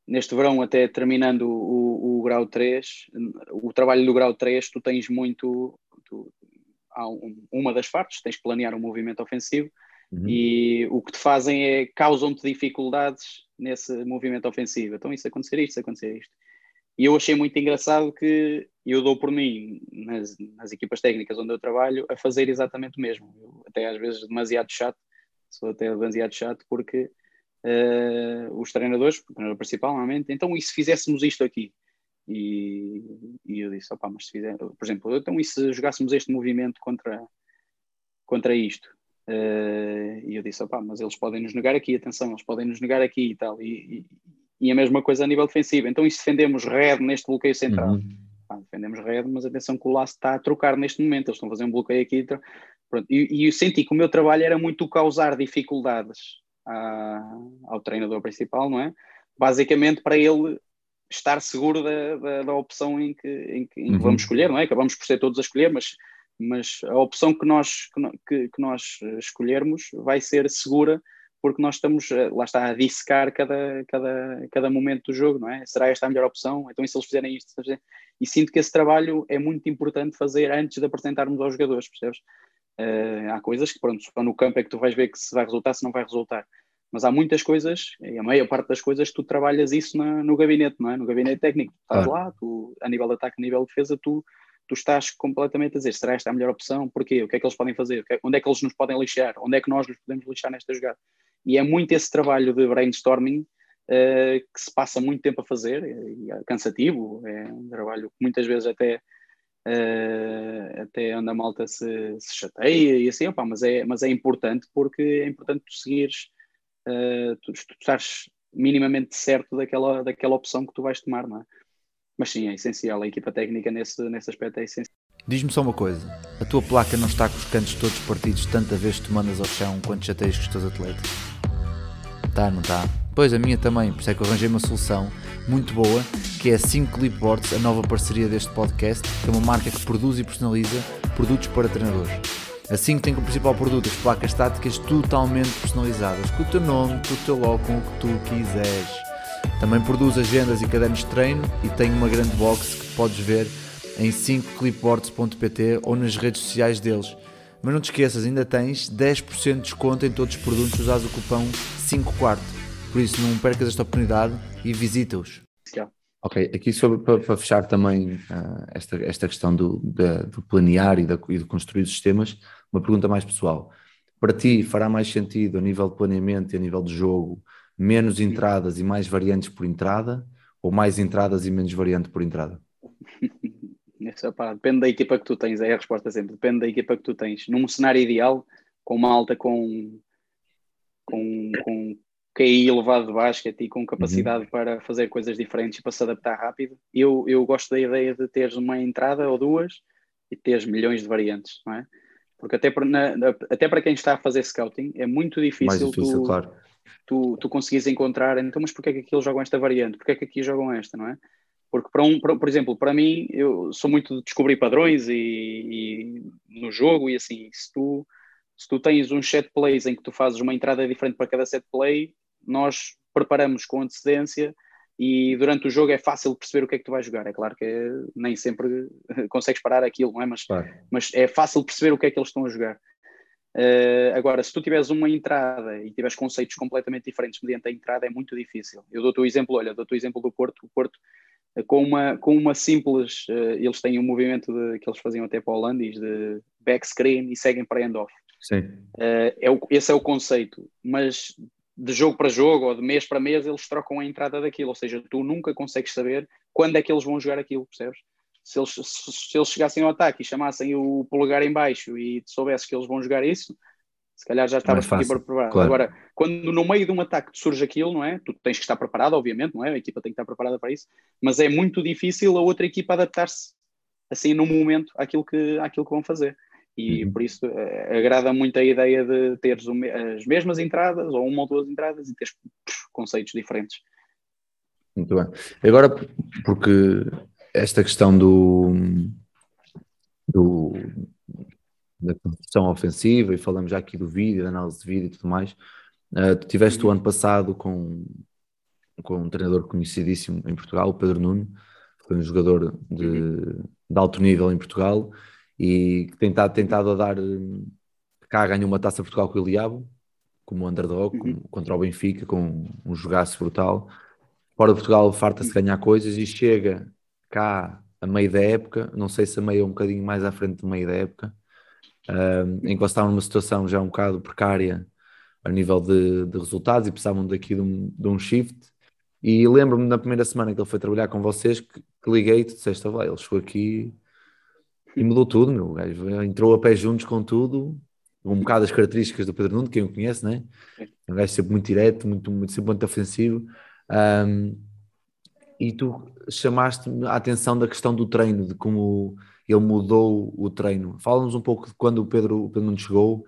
neste verão, até terminando o, o, grau 3, o trabalho do grau 3, tu tens muito. Tu, há um, uma das partes, tens que planear um movimento ofensivo uhum. e o que te fazem é causam-te dificuldades nesse movimento ofensivo. Então, isso acontecer isto, isso acontecer isto. E eu achei muito engraçado que eu dou por mim, nas, nas equipas técnicas onde eu trabalho, a fazer exatamente o mesmo. Eu, até às vezes demasiado chato, sou até demasiado chato, porque os treinadores, o treinador principal, normalmente, então e se fizéssemos isto aqui? E, e eu disse, opá, mas se fizer, por exemplo, então e se jogássemos este movimento contra, contra isto? Uh, e eu disse, opá, mas eles podem nos negar aqui, atenção, eles podem nos negar aqui e tal. E, e, e a mesma coisa a nível defensivo. Então e se defendemos red neste bloqueio central? Uhum. Ah, defendemos red, mas atenção que o laço está a trocar neste momento, eles estão a fazer um bloqueio aqui. Então, e, e eu senti que o meu trabalho era muito causar dificuldades à, ao treinador principal, não é? Basicamente para ele estar seguro da, da, da opção em que, em que, em que uhum. vamos escolher, não é? Acabamos por ser todos a escolher, mas, mas a opção que nós, que, que nós escolhermos vai ser segura porque nós estamos, eh, lá está, a dissecar cada, cada, cada momento do jogo, não é? Será esta a melhor opção? Então, e se eles fizerem isto? E sinto que esse trabalho é muito importante fazer antes de apresentarmos aos jogadores, percebes? Uh, há coisas que, pronto, só no campo é que tu vais ver que se vai resultar, se não vai resultar. Mas há muitas coisas, e a maior parte das coisas, tu trabalhas isso na, no gabinete, não é? No gabinete técnico. Tu estás ah. lá, tu, a nível de ataque, a nível de defesa, tu, tu estás completamente a dizer: será esta a melhor opção? Porquê? O que é que eles podem fazer? É, onde é que eles nos podem lixar? Onde é que nós nos podemos lixar nesta jogada? E é muito esse trabalho de brainstorming uh, que se passa muito tempo a fazer, e é cansativo, é um trabalho que muitas vezes até. Uh, até onde a malta se, se chateia e assim, opa, mas, é, mas é importante porque é importante tu seguires uh, tu, tu estás minimamente certo daquela, daquela opção que tu vais tomar, não é? Mas sim, é essencial, a equipa técnica nesse, nesse aspecto é essencial. Diz-me só uma coisa, a tua placa não está com os cantos todos partidos tanta vez que tu mandas ao chão quando chateias com os teus atletas? Tá, não está? Pois, a minha também, por isso é que eu arranjei uma solução muito boa, que é a 5 Clipboards, a nova parceria deste podcast, que é uma marca que produz e personaliza produtos para treinadores. A 5 tem como principal produto as placas estáticas totalmente personalizadas, com o teu nome, com o teu logo, com o que tu quiseres. Também produz agendas e cadernos de treino e tem uma grande box que podes ver em 5clipboards.pt ou nas redes sociais deles. Mas não te esqueças, ainda tens 10% de desconto em todos os produtos usados o cupom 5 quarto. Por isso não percas esta oportunidade e visita-os. Ok, aqui sobre, para, para fechar também uh, esta, esta questão do, de, do planear e, da, e de construir sistemas, uma pergunta mais pessoal. Para ti, fará mais sentido a nível de planeamento e a nível de jogo, menos entradas e mais variantes por entrada, ou mais entradas e menos variante por entrada? Depende da equipa que tu tens, é a resposta sempre, depende da equipa que tu tens. Num cenário ideal, com uma alta com, com, com QI elevado de basquete e com capacidade uhum. para fazer coisas diferentes e para se adaptar rápido. Eu, eu gosto da ideia de teres uma entrada ou duas e teres milhões de variantes, não é? Porque até para, na, até para quem está a fazer scouting é muito difícil, difícil tu, claro. tu, tu conseguires encontrar, então, mas porquê é que aqui eles jogam esta variante? Porquê é que aqui jogam esta, não é? Porque para um, para, por exemplo, para mim, eu sou muito de descobrir padrões e, e no jogo e assim, se tu, se tu tens um set plays em que tu fazes uma entrada diferente para cada set play, nós preparamos com antecedência e durante o jogo é fácil perceber o que é que tu vais jogar. É claro que nem sempre consegues parar aquilo, não é? Mas, claro. mas é fácil perceber o que é que eles estão a jogar. Uh, agora, se tu tiveres uma entrada e tiveres conceitos completamente diferentes mediante a entrada, é muito difícil. Eu dou-te o exemplo, olha, dou-te o exemplo do Porto. O Porto, uh, com, uma, com uma simples, uh, eles têm um movimento de, que eles faziam até para o Holandis, de back screen e seguem para end-off. Sim. é o, esse é o conceito, mas de jogo para jogo ou de mês para mês eles trocam a entrada daquilo, ou seja, tu nunca consegues saber quando é que eles vão jogar aquilo, percebes? Se eles, se, se eles chegassem ao ataque e chamassem o polegar em baixo e soubesses que eles vão jogar isso, se calhar já estavas aqui para provar. Claro. Agora, quando no meio de um ataque surge aquilo, não é? Tu tens que estar preparado, obviamente, não é? A equipa tem que estar preparada para isso, mas é muito difícil a outra equipa adaptar-se assim no momento àquilo que, àquilo que vão fazer e uhum. por isso uh, agrada muito a ideia de teres as mesmas entradas ou uma ou duas entradas e teres conceitos diferentes. Muito bem. Agora, porque esta questão do, do da construção ofensiva e falamos já aqui do vídeo, da análise de vídeo e tudo mais, uh, tu tiveste o ano passado com, com um treinador conhecidíssimo em Portugal, o Pedro Nuno, foi um jogador de, uhum. de alto nível em Portugal e tentado, tentado a dar. Cá ganhou uma taça Portugal com o Eliabo, como underdog, uhum. como, contra o Benfica, com um jogaço brutal. Fora de Portugal, farta-se ganhar coisas e chega cá a meio da época, não sei se a meio um bocadinho mais à frente do meio da época, um, em que estava numa situação já um bocado precária a nível de, de resultados e precisavam daqui de um, de um shift. E lembro-me na primeira semana que ele foi trabalhar com vocês que, que liguei e tu disseste: ele chegou aqui e mudou tudo, meu. Gajo entrou a pé juntos com tudo, um bocado as características do Pedro Nuno, quem o conhece, né? Um gajo sempre muito direto, muito, muito, sempre muito ofensivo. Um, e tu chamaste a atenção da questão do treino, de como ele mudou o treino. Fala-nos um pouco de quando o Pedro, o Pedro Nuno chegou.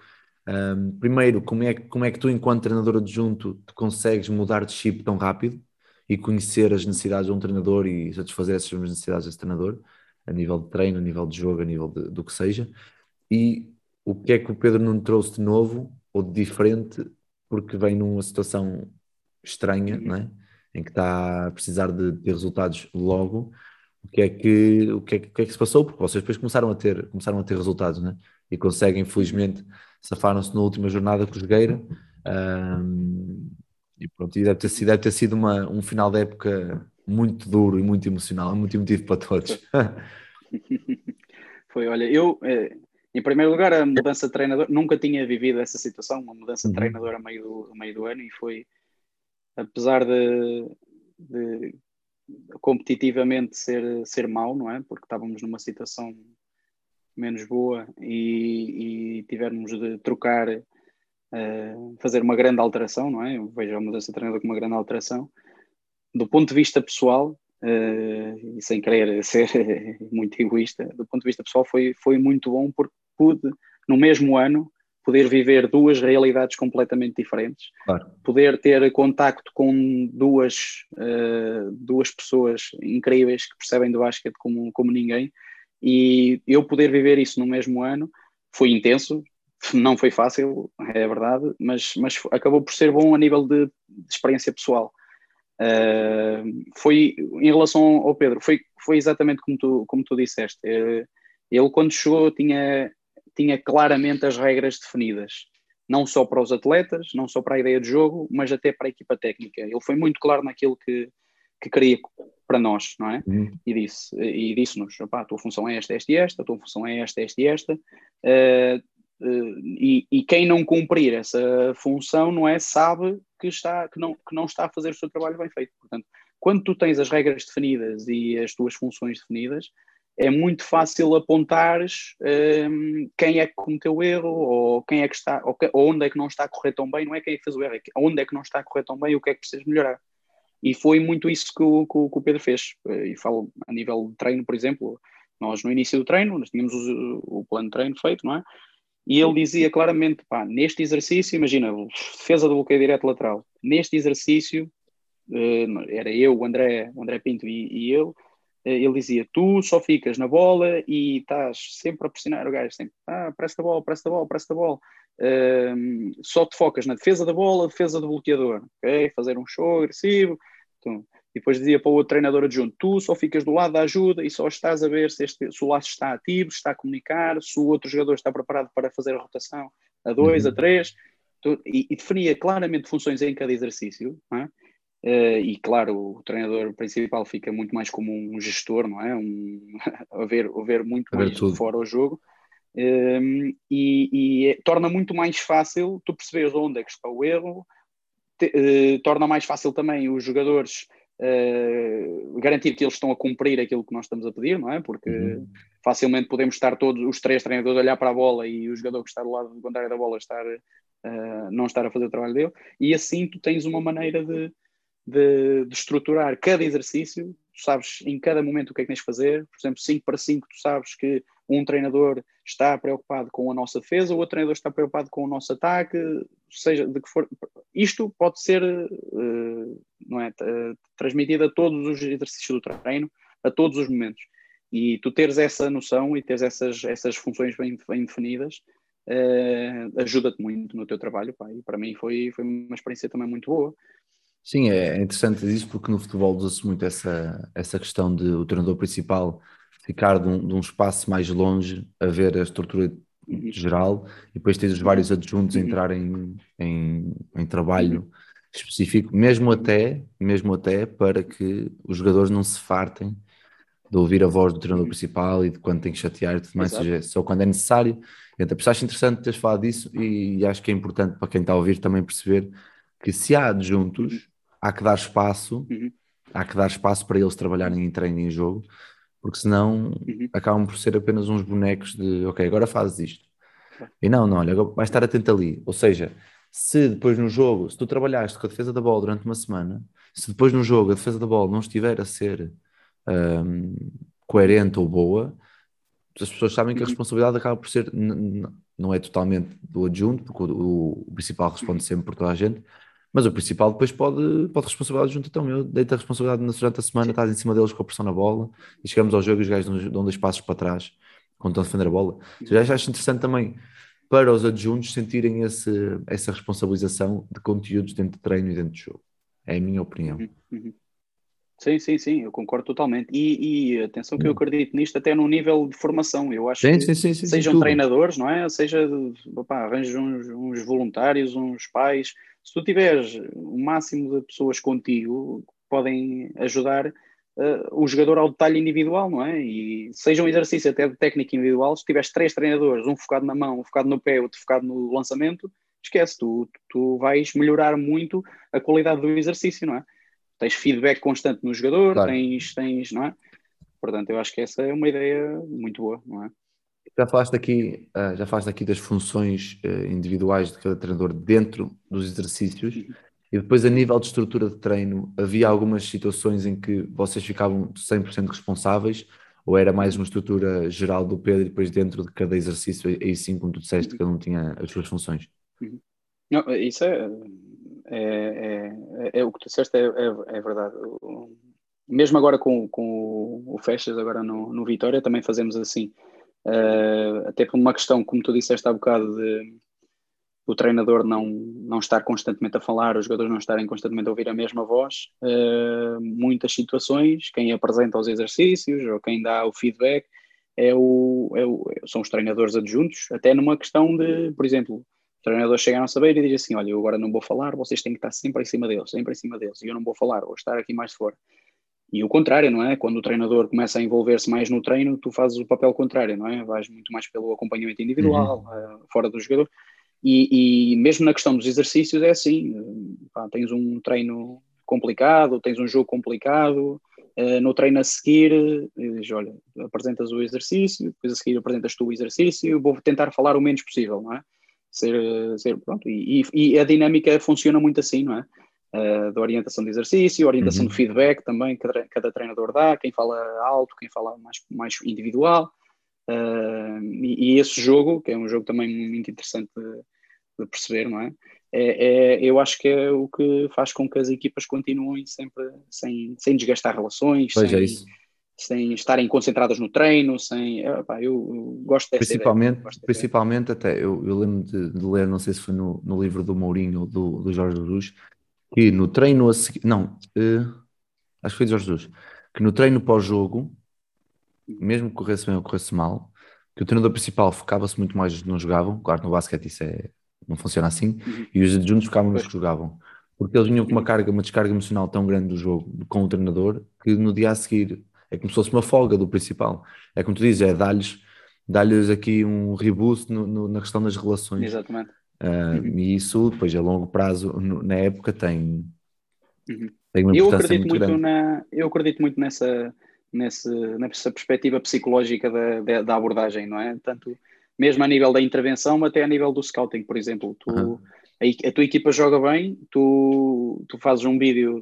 Um, primeiro, como é, como é que tu, enquanto treinador adjunto, consegues mudar de chip tão rápido e conhecer as necessidades de um treinador e satisfazer essas necessidades desse treinador? A nível de treino, a nível de jogo, a nível de, do que seja. E o que é que o Pedro não trouxe de novo ou de diferente, porque vem numa situação estranha, não é? em que está a precisar de ter resultados logo. O que é que, o que, é que, o que, é que se passou? Porque vocês depois começaram a ter, começaram a ter resultados, né? E conseguem, felizmente, safaram-se na última jornada com o Jogueira. Um, e pronto, e deve ter sido, deve ter sido uma, um final de época muito duro e muito emocional, muito emotivo para todos. Foi, olha, eu, eh, em primeiro lugar, a mudança de treinador, nunca tinha vivido essa situação, uma mudança de uhum. treinador a meio do, a meio do ano, e foi, apesar de, de competitivamente ser, ser mau, não é? Porque estávamos numa situação menos boa e, e tivermos de trocar, uh, fazer uma grande alteração, não é? Eu vejo a mudança de treinador como uma grande alteração do ponto de vista pessoal, uh, e sem querer ser muito egoísta, do ponto de vista pessoal foi, foi muito bom porque pude, no mesmo ano, poder viver duas realidades completamente diferentes, Claro. poder ter contacto com duas, uh, duas pessoas incríveis que percebem do basquete como, como ninguém, e eu poder viver isso no mesmo ano foi intenso, não foi fácil, é verdade, mas, mas acabou por ser bom a nível de, de experiência pessoal. Uh, foi em relação ao Pedro, foi, foi exatamente como tu, como tu disseste. Uh, ele, quando chegou, tinha, tinha claramente as regras definidas, não só para os atletas, não só para a ideia de jogo, mas até para a equipa técnica. Ele foi muito claro naquilo que, que queria para nós, não é? Uhum. E disse e disse-nos: a tua função é esta, esta e esta, a tua função é esta, esta e esta. Uh, e, e, quem não cumprir essa função, não é? Sabe que, está, que, não, que não está a fazer o seu trabalho bem feito. Portanto, quando tu tens as regras definidas e as tuas funções definidas, é muito fácil apontares um, quem é que cometeu o erro ou quem é que está, ou, que, ou, onde é que não está a correr tão bem, não é quem é que fez o erro, é onde é que não está a correr tão bem e o que é que precisas melhorar. E foi muito isso que o, que o, Pedro fez. E falo a nível de treino, por exemplo, nós no início do treino, nós tínhamos o, o plano de treino feito, não é? E ele dizia claramente, pá, neste exercício, imagina, defesa do bloqueio direto lateral, neste exercício, uh, era eu, o André, o André Pinto e, e eu, ele dizia: Tu só ficas na bola e estás sempre a pressionar o gajo, sempre, ah, presta a bola, presta a bola, presta a bola. Um, só te focas na defesa da bola, defesa do bloqueador, ok? Fazer um show agressivo. Então, e depois dizia para o outro treinador adjunto: Tu só ficas do lado da ajuda e só estás a ver se, este, se o laço está ativo, está a comunicar, se o outro jogador está preparado para fazer a rotação a dois, uhum. a três. E, e, definia claramente funções em cada exercício, não é? Uh, e claro, o treinador principal fica muito mais como um gestor, não é? Um, a, ver, a ver muito a ver mais tudo. fora o jogo um, e, e é, torna muito mais fácil tu perceberes onde é que está o erro, te, uh, torna mais fácil também os jogadores uh, garantir que eles estão a cumprir aquilo que nós estamos a pedir, não é? Porque uhum. facilmente podemos estar todos os três treinadores a olhar para a bola e o jogador que está do lado contrário da bola estar, não estar a fazer o trabalho dele, e assim tu tens uma maneira de de, de, estruturar cada exercício, tu sabes em cada momento o que é que tens de fazer, por exemplo, 5 para 5, tu sabes que um treinador está preocupado com a nossa defesa, o outro treinador está preocupado com o nosso ataque, seja de que for. Isto pode ser uh, não é, transmitido a todos os exercícios do treino, a todos os momentos. E tu teres essa noção e teres essas, essas funções bem, bem definidas uh, ajuda-te muito no teu trabalho. Pá, e para mim foi, foi uma experiência também muito boa. Sim, é interessante isso porque no futebol usa-se muito essa, essa questão de o treinador principal ficar de um, de um, espaço mais longe a ver a estrutura uhum. geral e depois tens os uhum. vários adjuntos a uhum. entrarem em, em, trabalho específico, mesmo até, mesmo até para que os jogadores não se fartem de ouvir a voz do treinador principal e de quando tem que chatear e tudo mais, seja, só quando é necessário. Então, acho interessante teres falado disso e acho que é importante para quem está a ouvir também perceber que se há adjuntos há que dar espaço, uhum. há que dar espaço para eles trabalharem em treino e em jogo, porque senão uhum. acabam por ser apenas uns bonecos de ok, agora fazes isto. E não, não, olha, vai estar atento ali. Ou seja, se depois no jogo, se tu trabalhaste com a defesa da bola durante uma semana, se depois no jogo a defesa da bola não estiver a ser um, coerente ou boa, as pessoas sabem que a uhum. responsabilidade acaba por ser, não é totalmente do adjunto, porque o, o principal responde sempre por toda a gente, mas o principal depois pode, pode responsabilidade junto então eu deito a responsabilidade durante a semana, estás em cima deles com a pressão na bola e chegamos ao jogo e os gajos dão dois passos para trás quando estão a defender a bola. Já acho interessante também para os adjuntos sentirem esse, essa responsabilização de conteúdos dentro de treino e dentro de jogo. É a minha opinião. Uhum, uhum. Sim, sim, sim, eu concordo totalmente. E, e atenção que eu acredito nisto até no nível de formação. Eu acho sim, que sim, sim, sejam treinadores, não é? Seja, arranjos uns, uns voluntários, uns pais, se tu tiveres o máximo de pessoas contigo que podem ajudar uh, o jogador ao detalhe individual, não é? E seja um exercício até de técnica individual, se tiveres três treinadores, um focado na mão, um focado no pé, outro focado no lançamento, esquece, tu, tu vais melhorar muito a qualidade do exercício, não é? Tens feedback constante no jogador, claro. tens, tens, não é? Portanto, eu acho que essa é uma ideia muito boa, não é? Já falaste aqui, uh, já falaste aqui das funções uh, individuais de cada treinador dentro dos exercícios e depois a nível de estrutura de treino havia algumas situações em que vocês ficavam 100% responsáveis Ou era mais uma estrutura geral do Pedro e depois dentro de cada exercício, aí sim, como tu disseste, cada um tinha as suas funções? Não, isso é, é, é, é o que tu disseste, é, é, é verdade. Mesmo agora com, com o Festas, agora no, no Vitória, também fazemos assim. Uh, até por uma questão, como tu disseste há bocado, de o treinador não, não estar constantemente a falar, os jogadores não estarem constantemente a ouvir a mesma voz, uh, muitas situações, quem apresenta os exercícios ou quem dá o feedback é o, é o, são os treinadores adjuntos, até numa questão de, por exemplo, o treinador chega a saber e diz assim: Olha, eu agora não vou falar, vocês têm que estar sempre em cima deles, sempre em cima deles, e eu não vou falar, vou estar aqui mais fora. E o contrário, não é? Quando o treinador começa a envolver-se mais no treino, tu fazes o papel contrário, não é? Vais muito mais pelo acompanhamento individual, uhum. uh, fora do jogador. E, e, mesmo na questão dos exercícios é assim, pá, tens um treino complicado, tens um jogo complicado, uh, no treino a seguir, diz, olha, apresentas o exercício, depois a seguir apresentas tu o exercício, vou tentar falar o menos possível, não é? Ser, ser pronto, e, e, a dinâmica funciona muito assim, não é? Uh, da orientação de exercício, orientação uhum. de feedback também, cada, cada treinador dá, quem fala alto, quem fala mais, mais individual, uh, e, e, esse jogo, que é um jogo também muito interessante de, de perceber, não é? É, é? eu acho que é o que faz com que as equipas continuem sempre sem, sem desgastar relações, pois sem, é isso. sem estarem concentradas no treino, sem. Epá, eu, eu, gosto dessa Principalmente, ideia, gosto principalmente até, eu, eu lembro de, de, ler, não sei se foi no, no livro do Mourinho ou do, do Jorge Jesus, que no treino a seguir. Não, uh, acho que foi do Jorge Jesus, que no treino pós-jogo, mesmo que corresse bem ou corresse mal, que o treinador principal focava-se muito mais no jogavam, claro, no basquete isso é não funciona assim, uhum. e os adjuntos ficavam nos que jogavam. Porque eles vinham com uma carga, uma descarga emocional tão grande do jogo com o treinador que no dia a seguir é como se fosse uma folga do principal. É como tu dizes, é dar-lhes dar aqui um reboost no, no, na questão das relações. Exatamente. Uh, uhum. E isso, depois, a longo prazo, na época, tem, uhum. tem uma eu acredito muito, muito na Eu acredito muito nessa, nessa, nessa perspectiva psicológica da, da, da abordagem, não é? Tanto mesmo a nível da intervenção, até a nível do scouting, por exemplo. Tu, uhum. a, a, tua equipa joga bem, tu, tu fazes um vídeo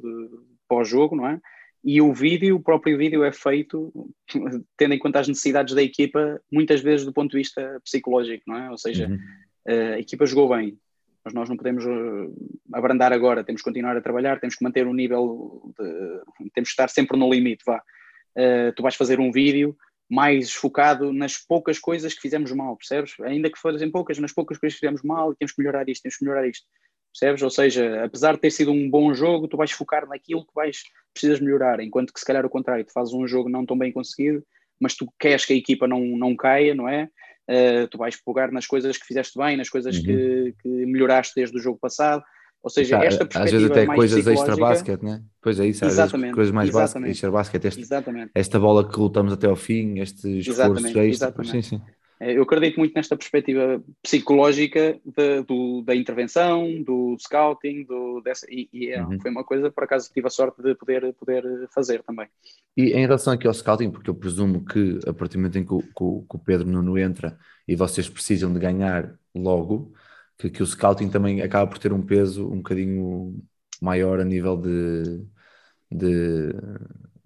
pós-jogo, não é? E o vídeo, o próprio vídeo é feito tendo em conta as necessidades da equipa, muitas vezes do ponto de vista psicológico, não é? Ou seja, uhum. A equipa jogou bem, mas nós não podemos eh, abrandar agora, temos que continuar a trabalhar, temos que manter o nível, de, temos que estar sempre no limite, vá. Uh, tu vais fazer um vídeo, mais focado nas poucas coisas que fizemos mal, percebes? Ainda que fossem poucas, nas poucas coisas que fizemos mal, temos que melhorar isto, temos que melhorar isto, percebes? Ou seja, apesar de ter sido um bom jogo, tu vais focar naquilo que vais, precisas melhorar, enquanto que se calhar o contrário, tu fazes um jogo não tão bem conseguido, mas tu queres que a equipa não, não caia, não é? Uh, tu vais pegar nas coisas que fizeste bem, nas coisas uhum. que, que melhoraste desde o jogo passado, ou seja, tá, esta perspectiva Às vezes até mais coisas extra basket, né? Pois é isso, às exatamente, vezes coisas mais exatamente, extra basket, este, exatamente. esta bola que lutamos até ao fim, este esforço exatamente, extra. Exatamente. Sim, sim. É, eu acredito muito nesta perspectiva psicológica de, do, da intervenção, do scouting, do, dessa, e, e é, uhum. foi uma coisa, por acaso, tive a sorte de poder, poder fazer também. E em relação aqui ao scouting, porque eu presumo que a partir do momento em que o, que o Pedro Nuno entra e vocês precisam de ganhar logo, que, que o scouting também acaba por ter um peso um bocadinho maior a nível de, de,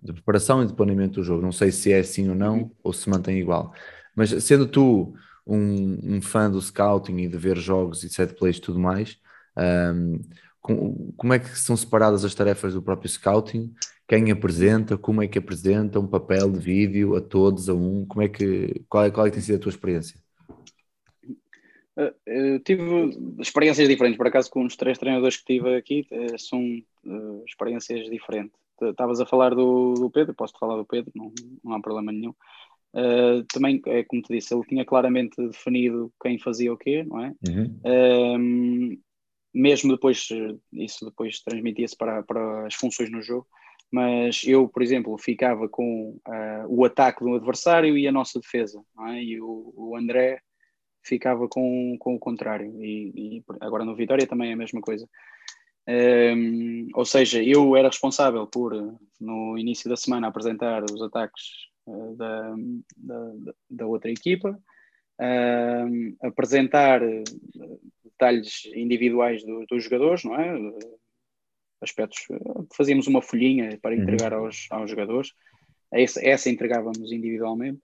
de preparação e de planeamento do jogo. Não sei se é assim ou não, uhum. ou se mantém igual. Mas sendo tu um, um, fã do scouting e de ver jogos e set plays e tudo mais, um, com, como é que são separadas as tarefas do próprio scouting? Quem apresenta? Como é que apresenta? Um papel de vídeo a todos, a um? Como é que, qual, é, qual é que tem sido a tua experiência? Eu eh, tive experiências diferentes, por acaso, com os três treinadores que tive aqui, eh, são uh, experiências diferentes. Estavas a falar do, do, Pedro, posso falar do Pedro, não, não há problema nenhum. Uh, também, é como te disse, ele tinha claramente definido quem fazia o quê, não é? Uhum. Uh, mesmo depois, isso depois transmitia-se para, para as funções no jogo, mas eu, por exemplo, ficava com o ataque do adversário e a nossa defesa, não é? E o, o André ficava com, com o contrário. E, e agora no Vitória também é a mesma coisa. Um, ou seja, eu era responsável por, no início da semana, apresentar os ataques uh, da, da, da, outra equipa, uh, apresentar eh, detalhes individuais do, dos jogadores, não é? Aspectos. Fazíamos uma folhinha para uhum. entregar uhum. aos, aos jogadores. essa, essa entregávamos individualmente.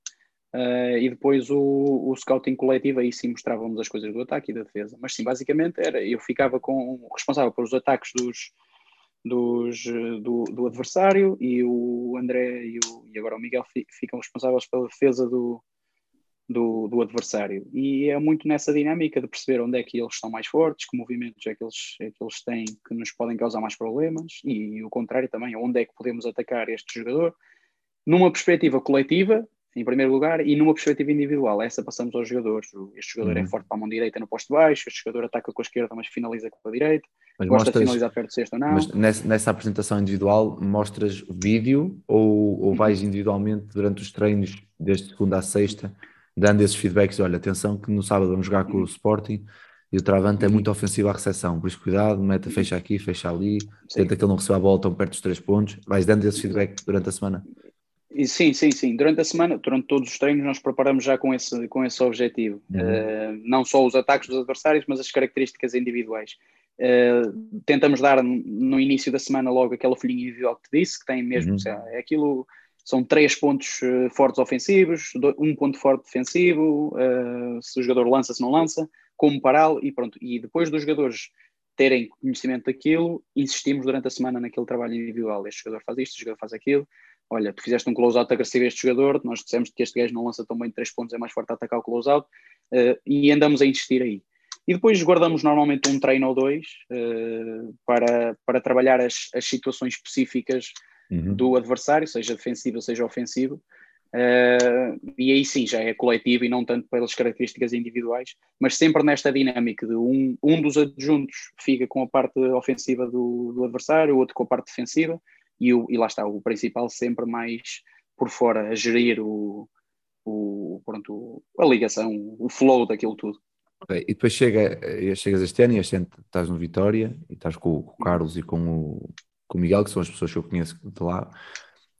Uh, e depois o, o scouting coletivo, aí sim mostrávamos as coisas do ataque e da defesa. Mas sim, basicamente era, eu ficava com responsável pelos ataques dos, dos, do, do adversário e o André e, o, e agora o Miguel ficam responsáveis pela defesa do, do, do, adversário. E é muito nessa dinâmica de perceber onde é que eles estão mais fortes, que movimentos é que eles, é que eles têm que nos podem causar mais problemas e, e o contrário também, onde é que podemos atacar este jogador. Numa perspectiva coletiva, em primeiro lugar, e numa perspectiva individual. Essa passamos aos jogadores. Este jogador é uhum. é forte para a mão direita no posto baixo, este jogador ataca com a esquerda, mas finaliza com a direita. Mas gosta mostras, de finalizar perto de sexta ou não. Mas nessa, nessa, apresentação individual, mostras vídeo ou, ou uhum. vais individualmente durante os treinos, desde segunda a sexta, dando esses feedbacks? Olha, atenção que no sábado vamos jogar com o uhum. Sporting e o Travante é muito ofensivo à recepção, por isso cuidado, meta, fecha aqui, fecha ali, Sim. tenta que ele não receba a bola tão perto dos três pontos. Vais dando esse feedback durante a semana? Sim, sim, sim. Durante a semana, durante todos os treinos, nós preparamos já com esse, com esse objetivo. Uhum. Uh, não só os ataques dos adversários, mas as características individuais. Uh, tentamos dar no início da semana logo aquela folhinha individual que te disse, que tem mesmo, uhum. é aquilo, são três pontos uh, fortes ofensivos, um ponto forte defensivo, se o jogador lança, se não lança, como pará-lo e pronto. E depois dos jogadores terem conhecimento daquilo, insistimos durante a semana naquele trabalho individual. Este jogador faz isto, este jogador faz aquilo, olha, tu fizeste um close-out agressivo a este jogador, nós dissemos que este gajo não lança tão bem de 3 pontos, é mais forte a atacar o close-out, uh, e andamos a insistir aí. E depois guardamos normalmente um treino ou dois uh, para, para trabalhar as, as situações específicas uhum. do adversário, seja defensivo, seja ofensivo, uh, e aí sim já é coletivo e não tanto pelas características individuais, mas sempre nesta dinâmica de um, um dos adjuntos fica com a parte ofensiva do, do adversário, o outro com a parte defensiva, e, o, e lá está, o principal sempre mais por fora, a gerir o, o, pronto, a ligação, o flow daquilo tudo. Okay. E depois chega, eh, chegas este ano e este ano estás no Vitória e estás com, o Carlos e com o, com o Miguel, que são as pessoas que eu conheço de lá.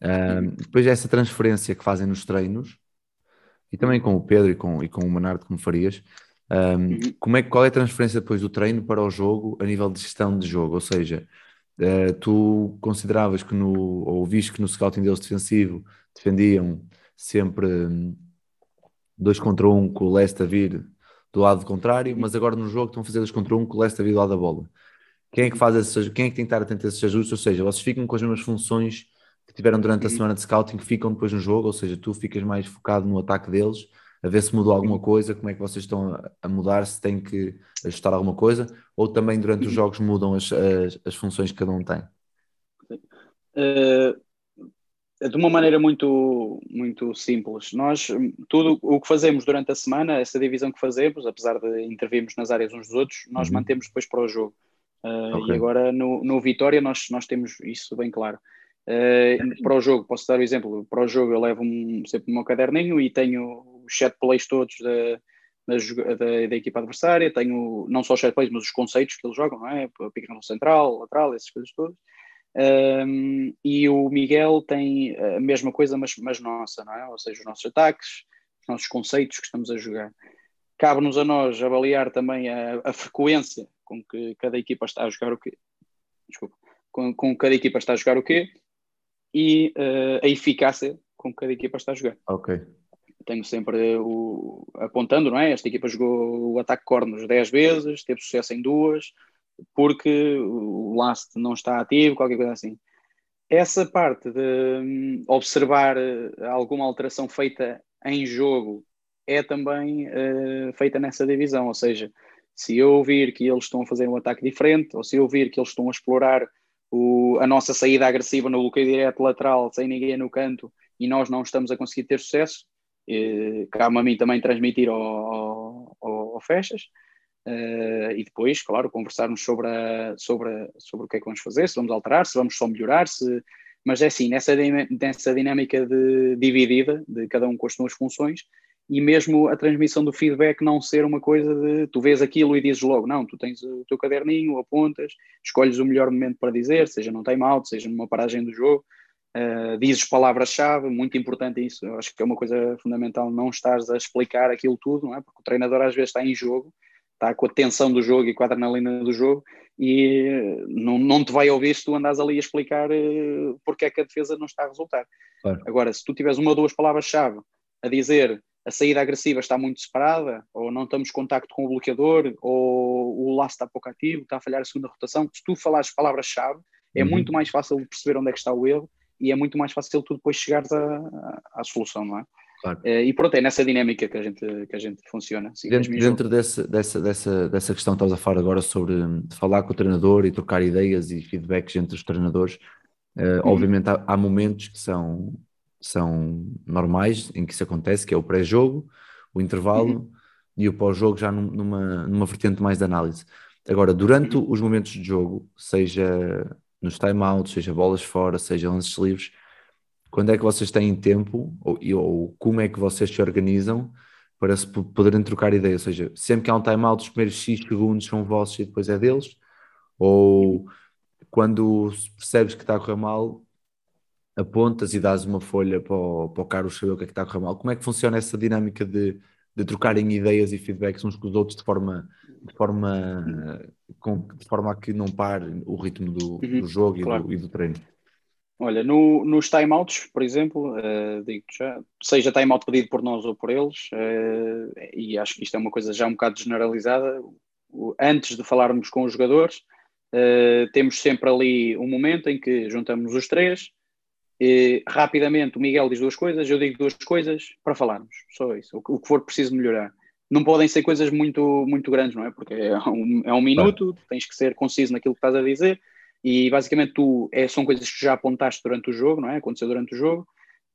Um, depois essa transferência que fazem nos treinos e também com o Pedro e com, e com o Manardo, como farias. Um, como é, qual é a transferência depois do treino para o jogo a nível de gestão de jogo? Ou seja, Uh, tu consideravas que no, ou viste que no scouting deles defensivo defendiam sempre um, dois contra um com o Leste a vir do lado contrário, mas agora no jogo estão a fazer dois contra um com o Leste a vir do lado da bola. Quem é que faz esses, quem é que tem que estar atento a esses ajustes? Ou seja, vocês ficam com as mesmas funções que tiveram durante a semana de scouting, que ficam depois no jogo, ou seja, tu ficas mais focado no ataque deles a ver se mudou alguma coisa, como é que vocês estão a, mudar, se tem que ajustar alguma coisa, ou também durante os jogos mudam as, as, as funções que cada um tem? Uh, de uma maneira muito, muito simples. Nós, tudo o que fazemos durante a semana, essa divisão que fazemos, apesar de intervirmos nas áreas uns dos outros, nós uhum. mantemos depois para o jogo. Uh, okay. E agora no, no Vitória nós, nós temos isso bem claro. Uh, para o jogo, posso dar o um exemplo, para o jogo eu levo um, sempre o meu caderninho e tenho os set plays todos da, da, da, da, equipa adversária, tenho não só os set plays, mas os conceitos que eles jogam, não é? Pick central, lateral, essas coisas todas. Um, e o Miguel tem a mesma coisa, mas, mas nossa, não é? Ou seja, os nossos ataques, os nossos conceitos que estamos a jogar. Cabe-nos a nós avaliar também a, a, frequência com que cada equipa está a jogar o quê? Desculpa. Com, com cada equipa está a jogar o quê? E uh, a eficácia com que cada equipa está a jogar. Ok tenho sempre o, apontando, não é? Esta equipa jogou o ataque cornos 10 vezes, teve sucesso em duas, porque o last não está ativo, qualquer coisa assim. Essa parte de hum, observar eh, alguma alteração feita em jogo é também uh, feita nessa divisão, ou seja, se eu vir que eles estão a fazer um ataque diferente, ou se eu vir que eles estão a explorar o, a nossa saída agressiva no bloqueio direto lateral, sem ninguém no canto, e nós não estamos a conseguir ter sucesso, cabe a mim também transmitir ao, ao, ao uh, e depois, claro, conversarmos sobre, a, sobre, a, sobre o que é que vamos fazer, se vamos alterar, se vamos só melhorar, se, mas é assim, nessa, nessa dinâmica de, dividida, de cada um com as suas funções, e mesmo a transmissão do feedback não ser uma coisa de tu vês aquilo e dizes logo, não, tu tens o teu caderninho, apontas, escolhes o melhor momento para dizer, seja num time-out, seja numa paragem do jogo, Uh, dizes palavras-chave, muito importante isso. Eu acho que é uma coisa fundamental não estares a explicar aquilo tudo, não é? Porque o treinador às vezes está em jogo, está com a tensão do jogo e com a adrenalina do jogo e não, não te vai ouvir se tu andas ali a explicar uh, porque é que a defesa não está a resultar. Claro. Agora, se tu tiveres uma ou duas palavras-chave a dizer a saída agressiva está muito separada, ou não estamos em contacto com o bloqueador, ou o laço está pouco ativo, está a falhar a segunda rotação, se tu falares palavras-chave, é uhum. muito mais fácil de perceber onde é que está o erro e é muito mais fácil tu depois chegares à, à solução, não é? Claro. Eh, e pronto, é nessa dinâmica que a gente, que a gente funciona. Assim, dentro dentro desse, dessa, dessa, dessa questão que estavas a falar agora sobre falar com o treinador e trocar ideias e feedbacks entre os treinadores, uh, uhum. obviamente há, há, momentos que são, são normais em que isso acontece, que é o pré-jogo, o intervalo uhum. e o pós-jogo já numa, numa vertente mais de análise. Agora, durante uhum. os momentos de jogo, seja nos timeouts, seja bolas fora, seja lances livres, quando é que vocês têm tempo ou, ou como é que vocês se organizam para se poderem trocar ideias? Ou seja, sempre que há um timeout, os primeiros X segundos são vossos e depois é deles? Ou quando percebes que está a correr mal, apontas e dás uma folha para o, para o Carlos saber o que é que está a correr mal? Como é que funciona essa dinâmica de, de trocarem ideias e feedbacks uns com os outros de forma, de forma, com, de forma a que não pare o ritmo do, uhum, do jogo e, claro. do, e do treino? Olha, no, nos timeouts, por exemplo, uh, digo já, seja timeout pedido por nós ou por eles, uh, e acho que isto é uma coisa já um bocado generalizada, antes de falarmos com os jogadores, uh, temos sempre ali um momento em que juntamos os três, e, rapidamente o Miguel diz duas coisas, eu digo duas coisas para falarmos, só isso, o, o que for preciso melhorar. Não podem ser coisas muito, muito grandes, não é? Porque é um, é um minuto, tens que ser conciso naquilo que estás a dizer, e basicamente tu, é, são coisas que já apontaste durante o jogo, não é? Aconteceu durante o jogo,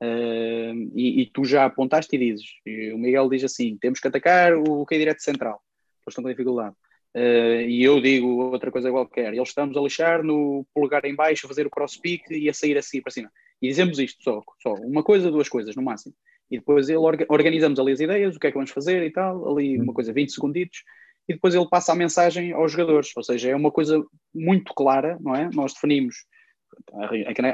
uh, e, e, tu já apontaste e dizes. E o Miguel diz assim: temos que atacar o que é direto central, eles estão com dificuldade. Uh, e eu digo outra coisa qualquer, eles estamos a lixar no polegar em baixo, a fazer o cross pick e a sair assim para cima. E dizemos isto só, só uma coisa, duas coisas no máximo. E depois ele orga organizamos ali as ideias, o que é que vamos fazer e tal, ali uma coisa, 20 segunditos, e depois ele passa a mensagem aos jogadores. Ou seja, é uma coisa muito clara, não é? Nós definimos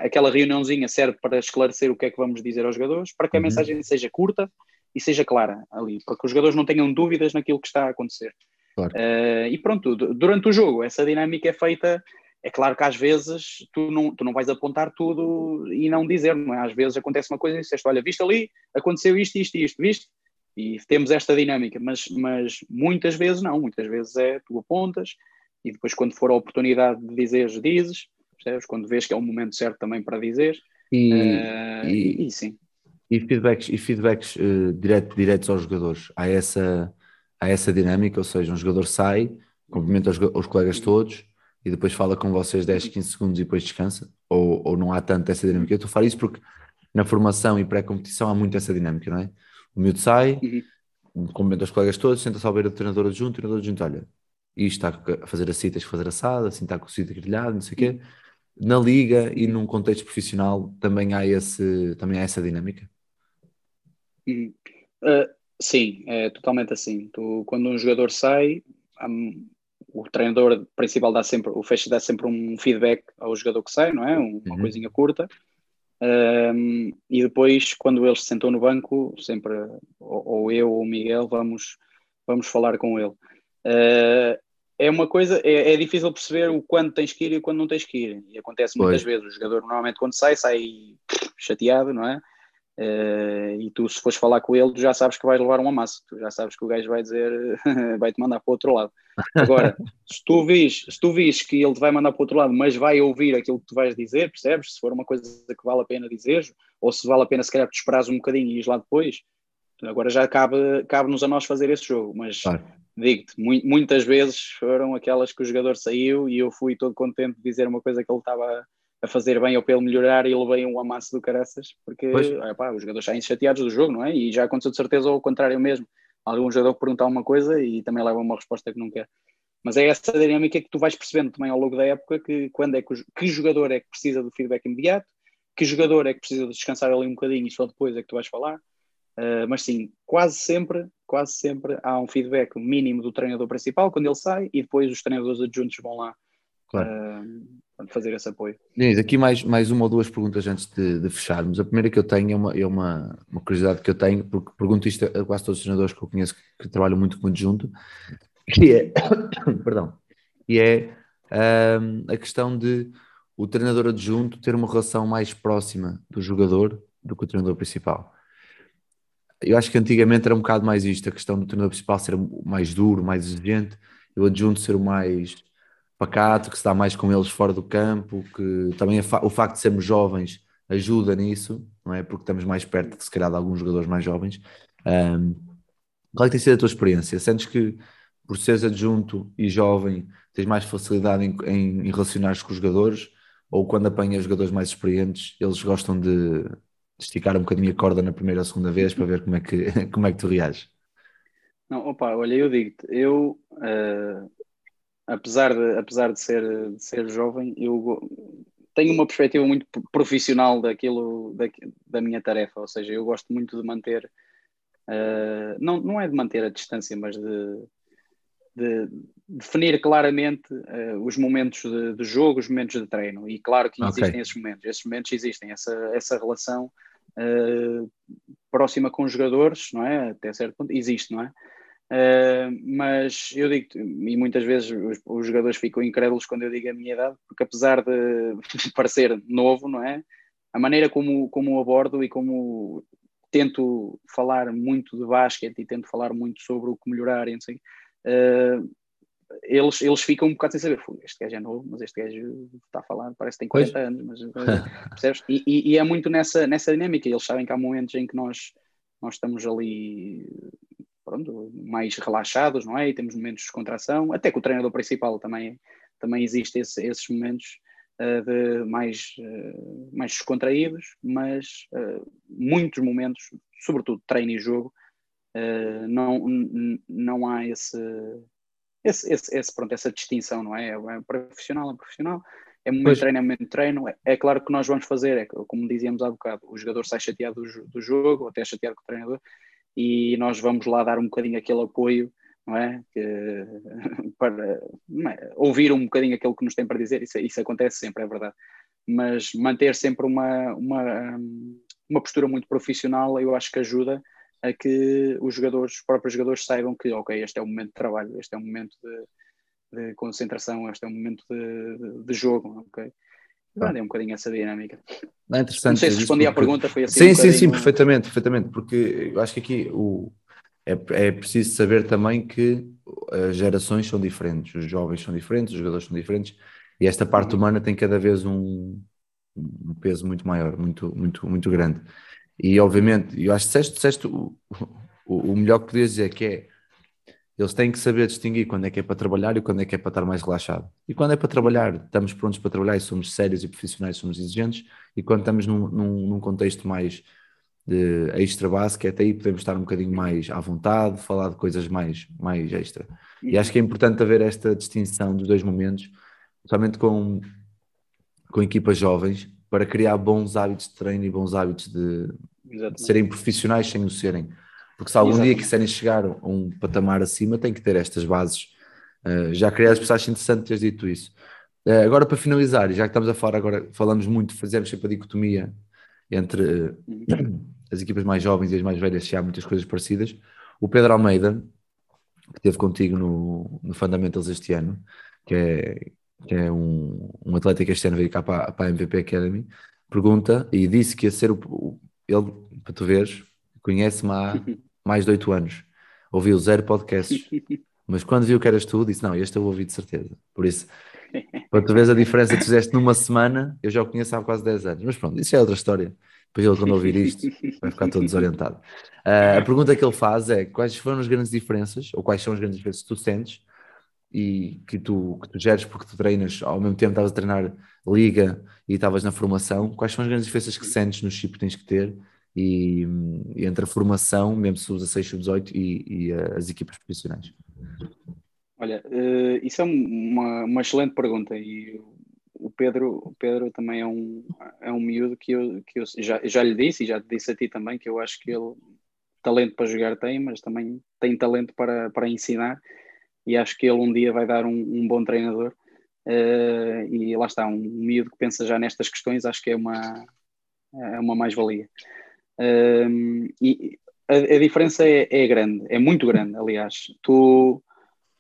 aquela reuniãozinha serve para esclarecer o que é que vamos dizer aos jogadores, para que a uhum. mensagem seja curta e seja clara ali, para que os jogadores não tenham dúvidas naquilo que está a acontecer. Claro. Uh, e pronto, durante o jogo, essa dinâmica é feita. É claro que às vezes tu não, tu não vais apontar tudo e não dizer, não é? Às vezes acontece uma coisa e disseste, olha, viste ali, aconteceu isto, isto e isto, viste? E temos esta dinâmica, mas, mas muitas vezes não, muitas vezes é tu apontas e depois quando for a oportunidade de dizer, dizes, percebes? Quando vês que é o momento certo também para dizer. E, uh, e, e, sim. E feedbacks, e feedbacks uh, direto, diretos aos jogadores, há essa, há essa dinâmica, ou seja, um jogador sai, cumprimenta os, os colegas todos e depois fala com vocês 10, 15 segundos e depois descansa? Ou, ou não há tanto essa dinâmica? Eu estou a falar isso porque na formação e pré-competição há muito essa dinâmica, não é? O miúdo sai, uhum. cumprimenta os colegas todos, senta-se ao beira do treinador adjunto, o treinador adjunto, olha, isto está a fazer assim, tens que fazer assado, assim está com o sítio grelhado, não sei o quê. Na liga e num contexto profissional também há, esse, também há essa dinâmica? Uhum. Uh, sim, é totalmente assim. Tu, quando um jogador sai, um, o treinador principal dá sempre, o fecho dá sempre um feedback ao jogador que sai, não é? Uma uhum. coisinha curta. Um, e depois, quando ele se sentou no banco, sempre ou, ou, eu ou o Miguel vamos, vamos falar com ele. Uh, é uma coisa, é, é, difícil perceber o quando tens que ir e quando não tens que ir. E acontece muitas vezes. O jogador normalmente quando sai, sai chateado, não é? Uh, e tu, se fores falar com ele, tu já sabes que vais levar um amasso, tu já sabes que o gajo vai dizer, vai-te mandar para o outro lado. Agora, se tu vis, se tu vis que ele te vai mandar para o outro lado, mas vai ouvir aquilo que tu vais dizer, percebes? Se for uma coisa que vale a pena dizer, ou se vale a pena, se calhar, tu esperares um bocadinho e ires lá depois, agora já cabe-nos cabe a nós fazer esse jogo, mas claro. digo-te, mu muitas vezes foram aquelas que o jogador saiu e eu fui todo contente de dizer uma coisa que ele estava a fazer bem ou pelo melhorar e levei um amasso do caraças, porque epá, os jogadores saem chateados do jogo, não é? E já aconteceu de certeza ou ao contrário mesmo. Algum jogador perguntar uma coisa e também leva uma resposta que não quer. Mas é essa dinâmica que tu vais percebendo também ao longo da época que quando é que, que jogador é que precisa do feedback imediato, que jogador é que precisa de descansar ali um bocadinho e só depois é que tu vais falar. Uh, mas sim, quase sempre, quase sempre há um feedback mínimo do treinador principal quando ele sai e depois os treinadores adjuntos vão lá claro. uh, fazer esse apoio. Diniz, aqui mais, mais uma ou duas perguntas antes de, de, fecharmos. A primeira que eu tenho é, uma, é uma, uma curiosidade que eu tenho, porque pergunto isto a quase todos os treinadores que eu conheço que, que trabalham muito com adjunto, que é, perdão, que é um, a questão de o treinador adjunto ter uma relação mais próxima do jogador do que o treinador principal. Eu acho que antigamente era um bocado mais isto, a questão do treinador principal ser mais duro, mais exigente, e o adjunto ser o mais pacato, que se dá mais com eles fora do campo, que também o facto de sermos jovens ajuda nisso, não é? Porque estamos mais perto, se calhar, de alguns jogadores mais jovens. Um, qual é que tem sido a tua experiência? Sentes que por seres adjunto e jovem tens mais facilidade em, em, em relacionar-te com os jogadores ou quando apanhas jogadores mais experientes eles gostam de, esticar um bocadinho a corda na primeira ou segunda vez para ver como é que, como é que tu reages? Não, opa, olha, eu digo-te, eu uh, apesar, de, apesar de, ser, de ser jovem, eu tenho uma perspectiva muito profissional daquilo, da, da minha tarefa, ou seja, eu gosto muito de manter, uh, não, não é de manter a distância, mas de, de definir claramente uh, os momentos de, de, jogo, os momentos de treino. E claro que existem okay. esses momentos, esses momentos existem, essa, essa relação uh, próxima com os jogadores, não é? Até certo ponto, existe, não é? Uh, mas eu digo, e muitas vezes os, os, jogadores ficam incrédulos quando eu digo a minha idade, porque apesar de parecer novo, não é? A maneira como, como abordo e como tento falar muito de basquete e tento falar muito sobre o que melhorar e uh, eles, eles ficam um bocado sem saber, este gajo é novo, mas este gajo está a falar, parece que tem 40 pois. anos, mas, percebes? E, e, e, é muito nessa, nessa dinâmica, eles sabem que há momentos em que nós, nós estamos ali pronto, mais relaxados, não é? E temos momentos de descontração, até que o treinador principal também, também existe esse, esses momentos uh, de mais, uh, mais descontraídos, mas uh, muitos momentos, sobretudo treino e jogo, não, não há esse, esse, esse, esse, pronto, essa distinção, não é? É profissional, é profissional, é momento pois. de treino, é momento de treino. É, é, claro que nós vamos fazer, é, como dizíamos há bocado, o jogador sai chateado do, do jogo, ou até chateado com o treinador, e nós vamos lá dar um bocadinho aquele apoio, não é? Que, para não é? ouvir um bocadinho aquilo que nos tem para dizer, isso, isso acontece sempre, é verdade. Mas manter sempre uma, uma, uma postura muito profissional, eu acho que ajuda a que os jogadores, os próprios jogadores saibam que, ok, este é o momento de trabalho, este é o momento de, de concentração, este é o momento de, de, de jogo, ok? É um bocadinho essa dinâmica. É interessante. Não sei se respondi porque... à pergunta, foi assim. Sim, um sim, sim, perfeitamente, perfeitamente, porque eu acho que aqui o, é, é preciso saber também que as gerações são diferentes, os jovens são diferentes, os jogadores são diferentes, e esta parte uhum. humana tem cada vez um, um peso muito maior, muito, muito, muito grande. E obviamente, eu acho que disseste, disseste o, o, o melhor que podias dizer que é eles têm que saber distinguir quando é que é para trabalhar e quando é que é para estar mais relaxado. E quando é para trabalhar, estamos prontos para trabalhar e somos sérios e profissionais, somos exigentes. E quando estamos num, num, num contexto mais de extra básico, até aí podemos estar um bocadinho mais à vontade, falar de coisas mais, mais extra. E acho que é importante haver esta distinção dos dois momentos, somente com, com equipas jovens, para criar bons hábitos de treino e bons hábitos de, de serem profissionais sem o serem. Porque se algum Exatamente. dia quiserem chegar a um patamar acima, tem que ter estas bases uh, já criadas. Por acho interessante teres dito isso. Uh, agora, para finalizar, e já que estamos a falar, agora falamos muito, fazemos sempre a dicotomia entre uh, as equipas mais jovens e as mais velhas, se há muitas coisas parecidas. O Pedro Almeida, que esteve contigo no, no Fundamentals este ano, que é, que é um, um atleta que este ano veio cá para, para a MVP Academy, pergunta e disse que ia ser o, o ele, para tu veres, conhece-me há mais de oito anos, ouviu zero podcasts, mas quando viu que eras tu, disse: Não, este eu ouvi de certeza. Por isso, para tu veres a diferença que fizeste numa semana, eu já o conheço há quase 10 anos. Mas pronto, isso é outra história. Depois ele, quando ouvir isto, vai ficar todo desorientado. Uh, a pergunta que ele faz é: quais foram as grandes diferenças, ou quais são as grandes diferenças que tu sentes e que tu, que tu geres porque tu treinas, ao mesmo tempo estavas a treinar liga e estavas na formação, quais são as grandes diferenças que sentes no chip que tens que ter e, e entre a formação, mesmo sub-16, sub-18 e, e, as equipas profissionais? Olha, uh, isso é uma, uma excelente pergunta e o Pedro, o Pedro também é um, é um miúdo que eu, que eu já, já lhe disse e já te disse a ti também que eu acho que ele talento para jogar tem, mas também tem talento para, para ensinar e acho que ele um dia vai dar um, um bom treinador uh, e lá está, um miúdo que pensa já nestas questões acho que é uma, é uma mais-valia. Um, e a, a diferença é, é, grande, é muito grande, aliás. Tu,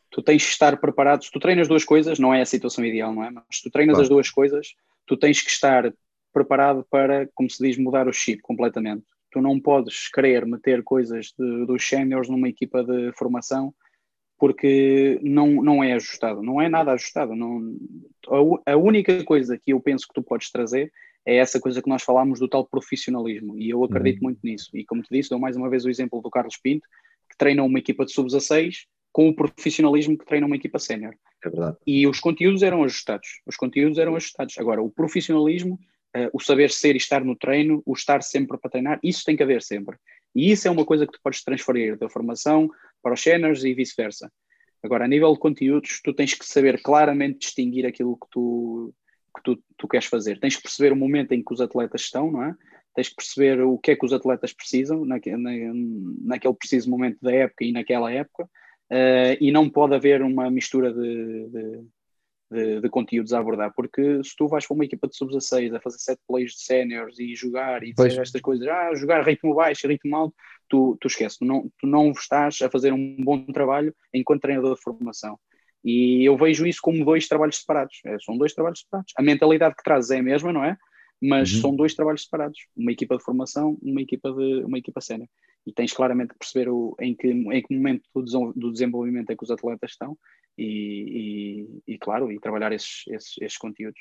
tu tens que estar preparado. Se tu treinas duas coisas, não é a situação ideal, não é? Mas se tu treinas Claro. as duas coisas, tu tens que estar preparado para, como se diz, mudar o chip completamente. Tu não podes querer meter coisas de- dos séniores numa equipa de formação porque não, não é ajustado, não é nada ajustado. Não, a, a única coisa que eu penso que tu podes trazer é essa coisa que nós falámos do tal profissionalismo, e eu acredito muito nisso. E como te disse, dou mais uma vez o exemplo do Carlos Pinto, que treina uma equipa de sub-16 com o profissionalismo que treina uma equipa sénior. É verdade. E os conteúdos eram ajustados. Os conteúdos eram ajustados. Agora, o profissionalismo, eh, o saber ser e estar no treino, o estar sempre para treinar, isso tem que haver sempre. E isso é uma coisa que tu podes transferir da formação para os seniors e vice-versa. Agora, a nível de conteúdos, tu tens que saber claramente distinguir aquilo que tu, que tu, tu queres fazer. Tens que perceber o momento em que os atletas estão, não é? Tens que perceber o que é que os atletas precisam naque, na, naquele preciso momento da época e naquela época. Uh, e não pode haver uma mistura de, de, de, de, conteúdos a abordar, porque se tu vais para uma equipa de sub-16 a fazer set plays de séniores e jogar e dizer estas coisas, ah, jogar ritmo baixo, ritmo alto, tu, tu esqueces, tu não, tu não estás a fazer um bom trabalho enquanto treinador de formação. E eu vejo isso como dois trabalhos separados. É, são dois trabalhos separados. A mentalidade que trazes é a mesma, não é? Mas uhum. são dois trabalhos separados. Uma equipa de formação, uma equipa de uma equipa sénior e tens claramente que perceber o, em, que, em que momento do, do desenvolvimento é que os atletas estão e, e, e claro, e trabalhar esses, esses, esses, conteúdos.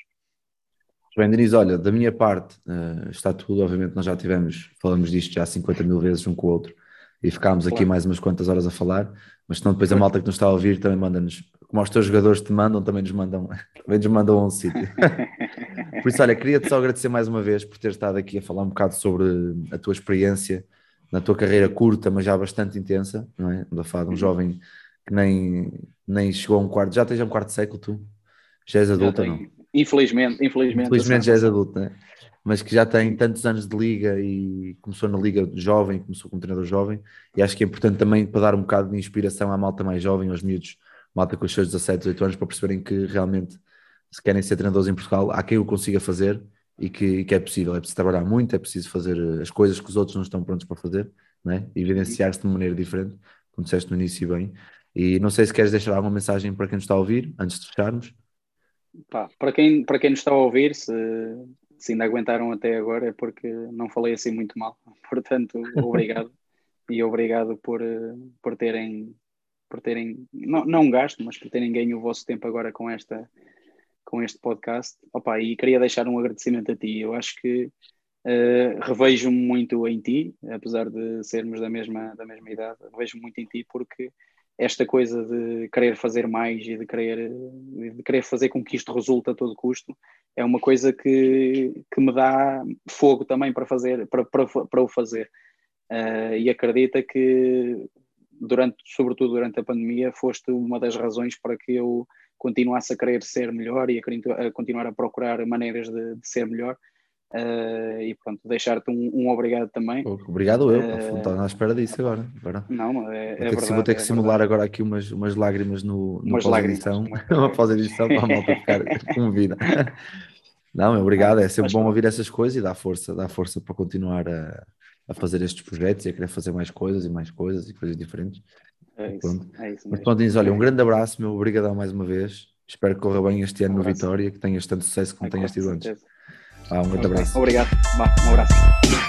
Bem, Denise, olha, da minha parte uh, está tudo, obviamente nós já tivemos, falamos disto já 50 mil vezes um com o outro e ficámos claro. aqui mais umas quantas horas a falar, mas senão depois a malta que nos está a ouvir também manda-nos, como os teus jogadores te mandam, também nos mandam, também nos mandam a um sítio. Por isso, olha, queria-te só agradecer mais uma vez por ter estado aqui a falar um bocado sobre a tua experiência na tua carreira curta, mas já bastante intensa, não é? Da fada, um jovem que nem, nem chegou a um quarto, já tens um quarto de século tu? Já és adulta, não? Infelizmente, infelizmente. Infelizmente já és adulto, né? Mas que já tem tantos anos de liga e começou na liga jovem, começou como treinador jovem, e acho que é importante também para dar um bocado de inspiração à malta mais jovem, aos miúdos, malta com os seus 17, 18 anos, para perceberem que realmente, se querem ser treinadores em Portugal, há quem o consiga fazer, e que, que, é possível. É preciso trabalhar muito, é preciso fazer as coisas que os outros não estão prontos para fazer, né? evidenciar-se de maneira diferente, como disseste no início bem. E não sei se queres deixar alguma mensagem para quem nos está a ouvir, antes de fecharmos. Pá, para, quem, para quem nos está a ouvir, se, se ainda aguentaram até agora, é porque não falei assim muito mal. Portanto, obrigado. e obrigado por, por terem, por terem não, não gasto, mas por terem ganho o vosso tempo agora com esta com este podcast. Opa, e queria deixar um agradecimento a ti. Eu acho que uh, revejo-me muito em ti, apesar de sermos da mesma, da mesma idade, revejo muito em ti porque esta coisa de querer fazer mais e de querer, de querer fazer com que isto resulte a todo custo é uma coisa que, que me dá fogo também para fazer para, para, para o fazer uh, e acredita que durante, sobretudo durante a pandemia foste uma das razões para que eu continuasse a querer ser melhor e a, continuar a procurar maneiras de, de ser melhor. Uh, e pronto, deixar-te um, um, obrigado também. Obrigado eu, uh, estou à espera disso agora. agora. Não, é, é vou, ter verdade, que, vou ter que é simular agora aqui umas, umas lágrimas no, no pós-edição, uma pós-edição para a malta ficar comovida. Não, obrigado, é sempre bom ouvir essas coisas e dá força, dá força para continuar a, a fazer estes projetos e a querer fazer mais coisas e mais coisas e coisas diferentes. É isso, é isso Mas pronto, Inês, olha, um grande abraço, meu, obrigadão mais uma vez. Espero que corra bem este ano um no Vitória, que tenhas tanto sucesso como é, tenhas tido antes. Ah, um grande abraço. Obrigado, um abraço.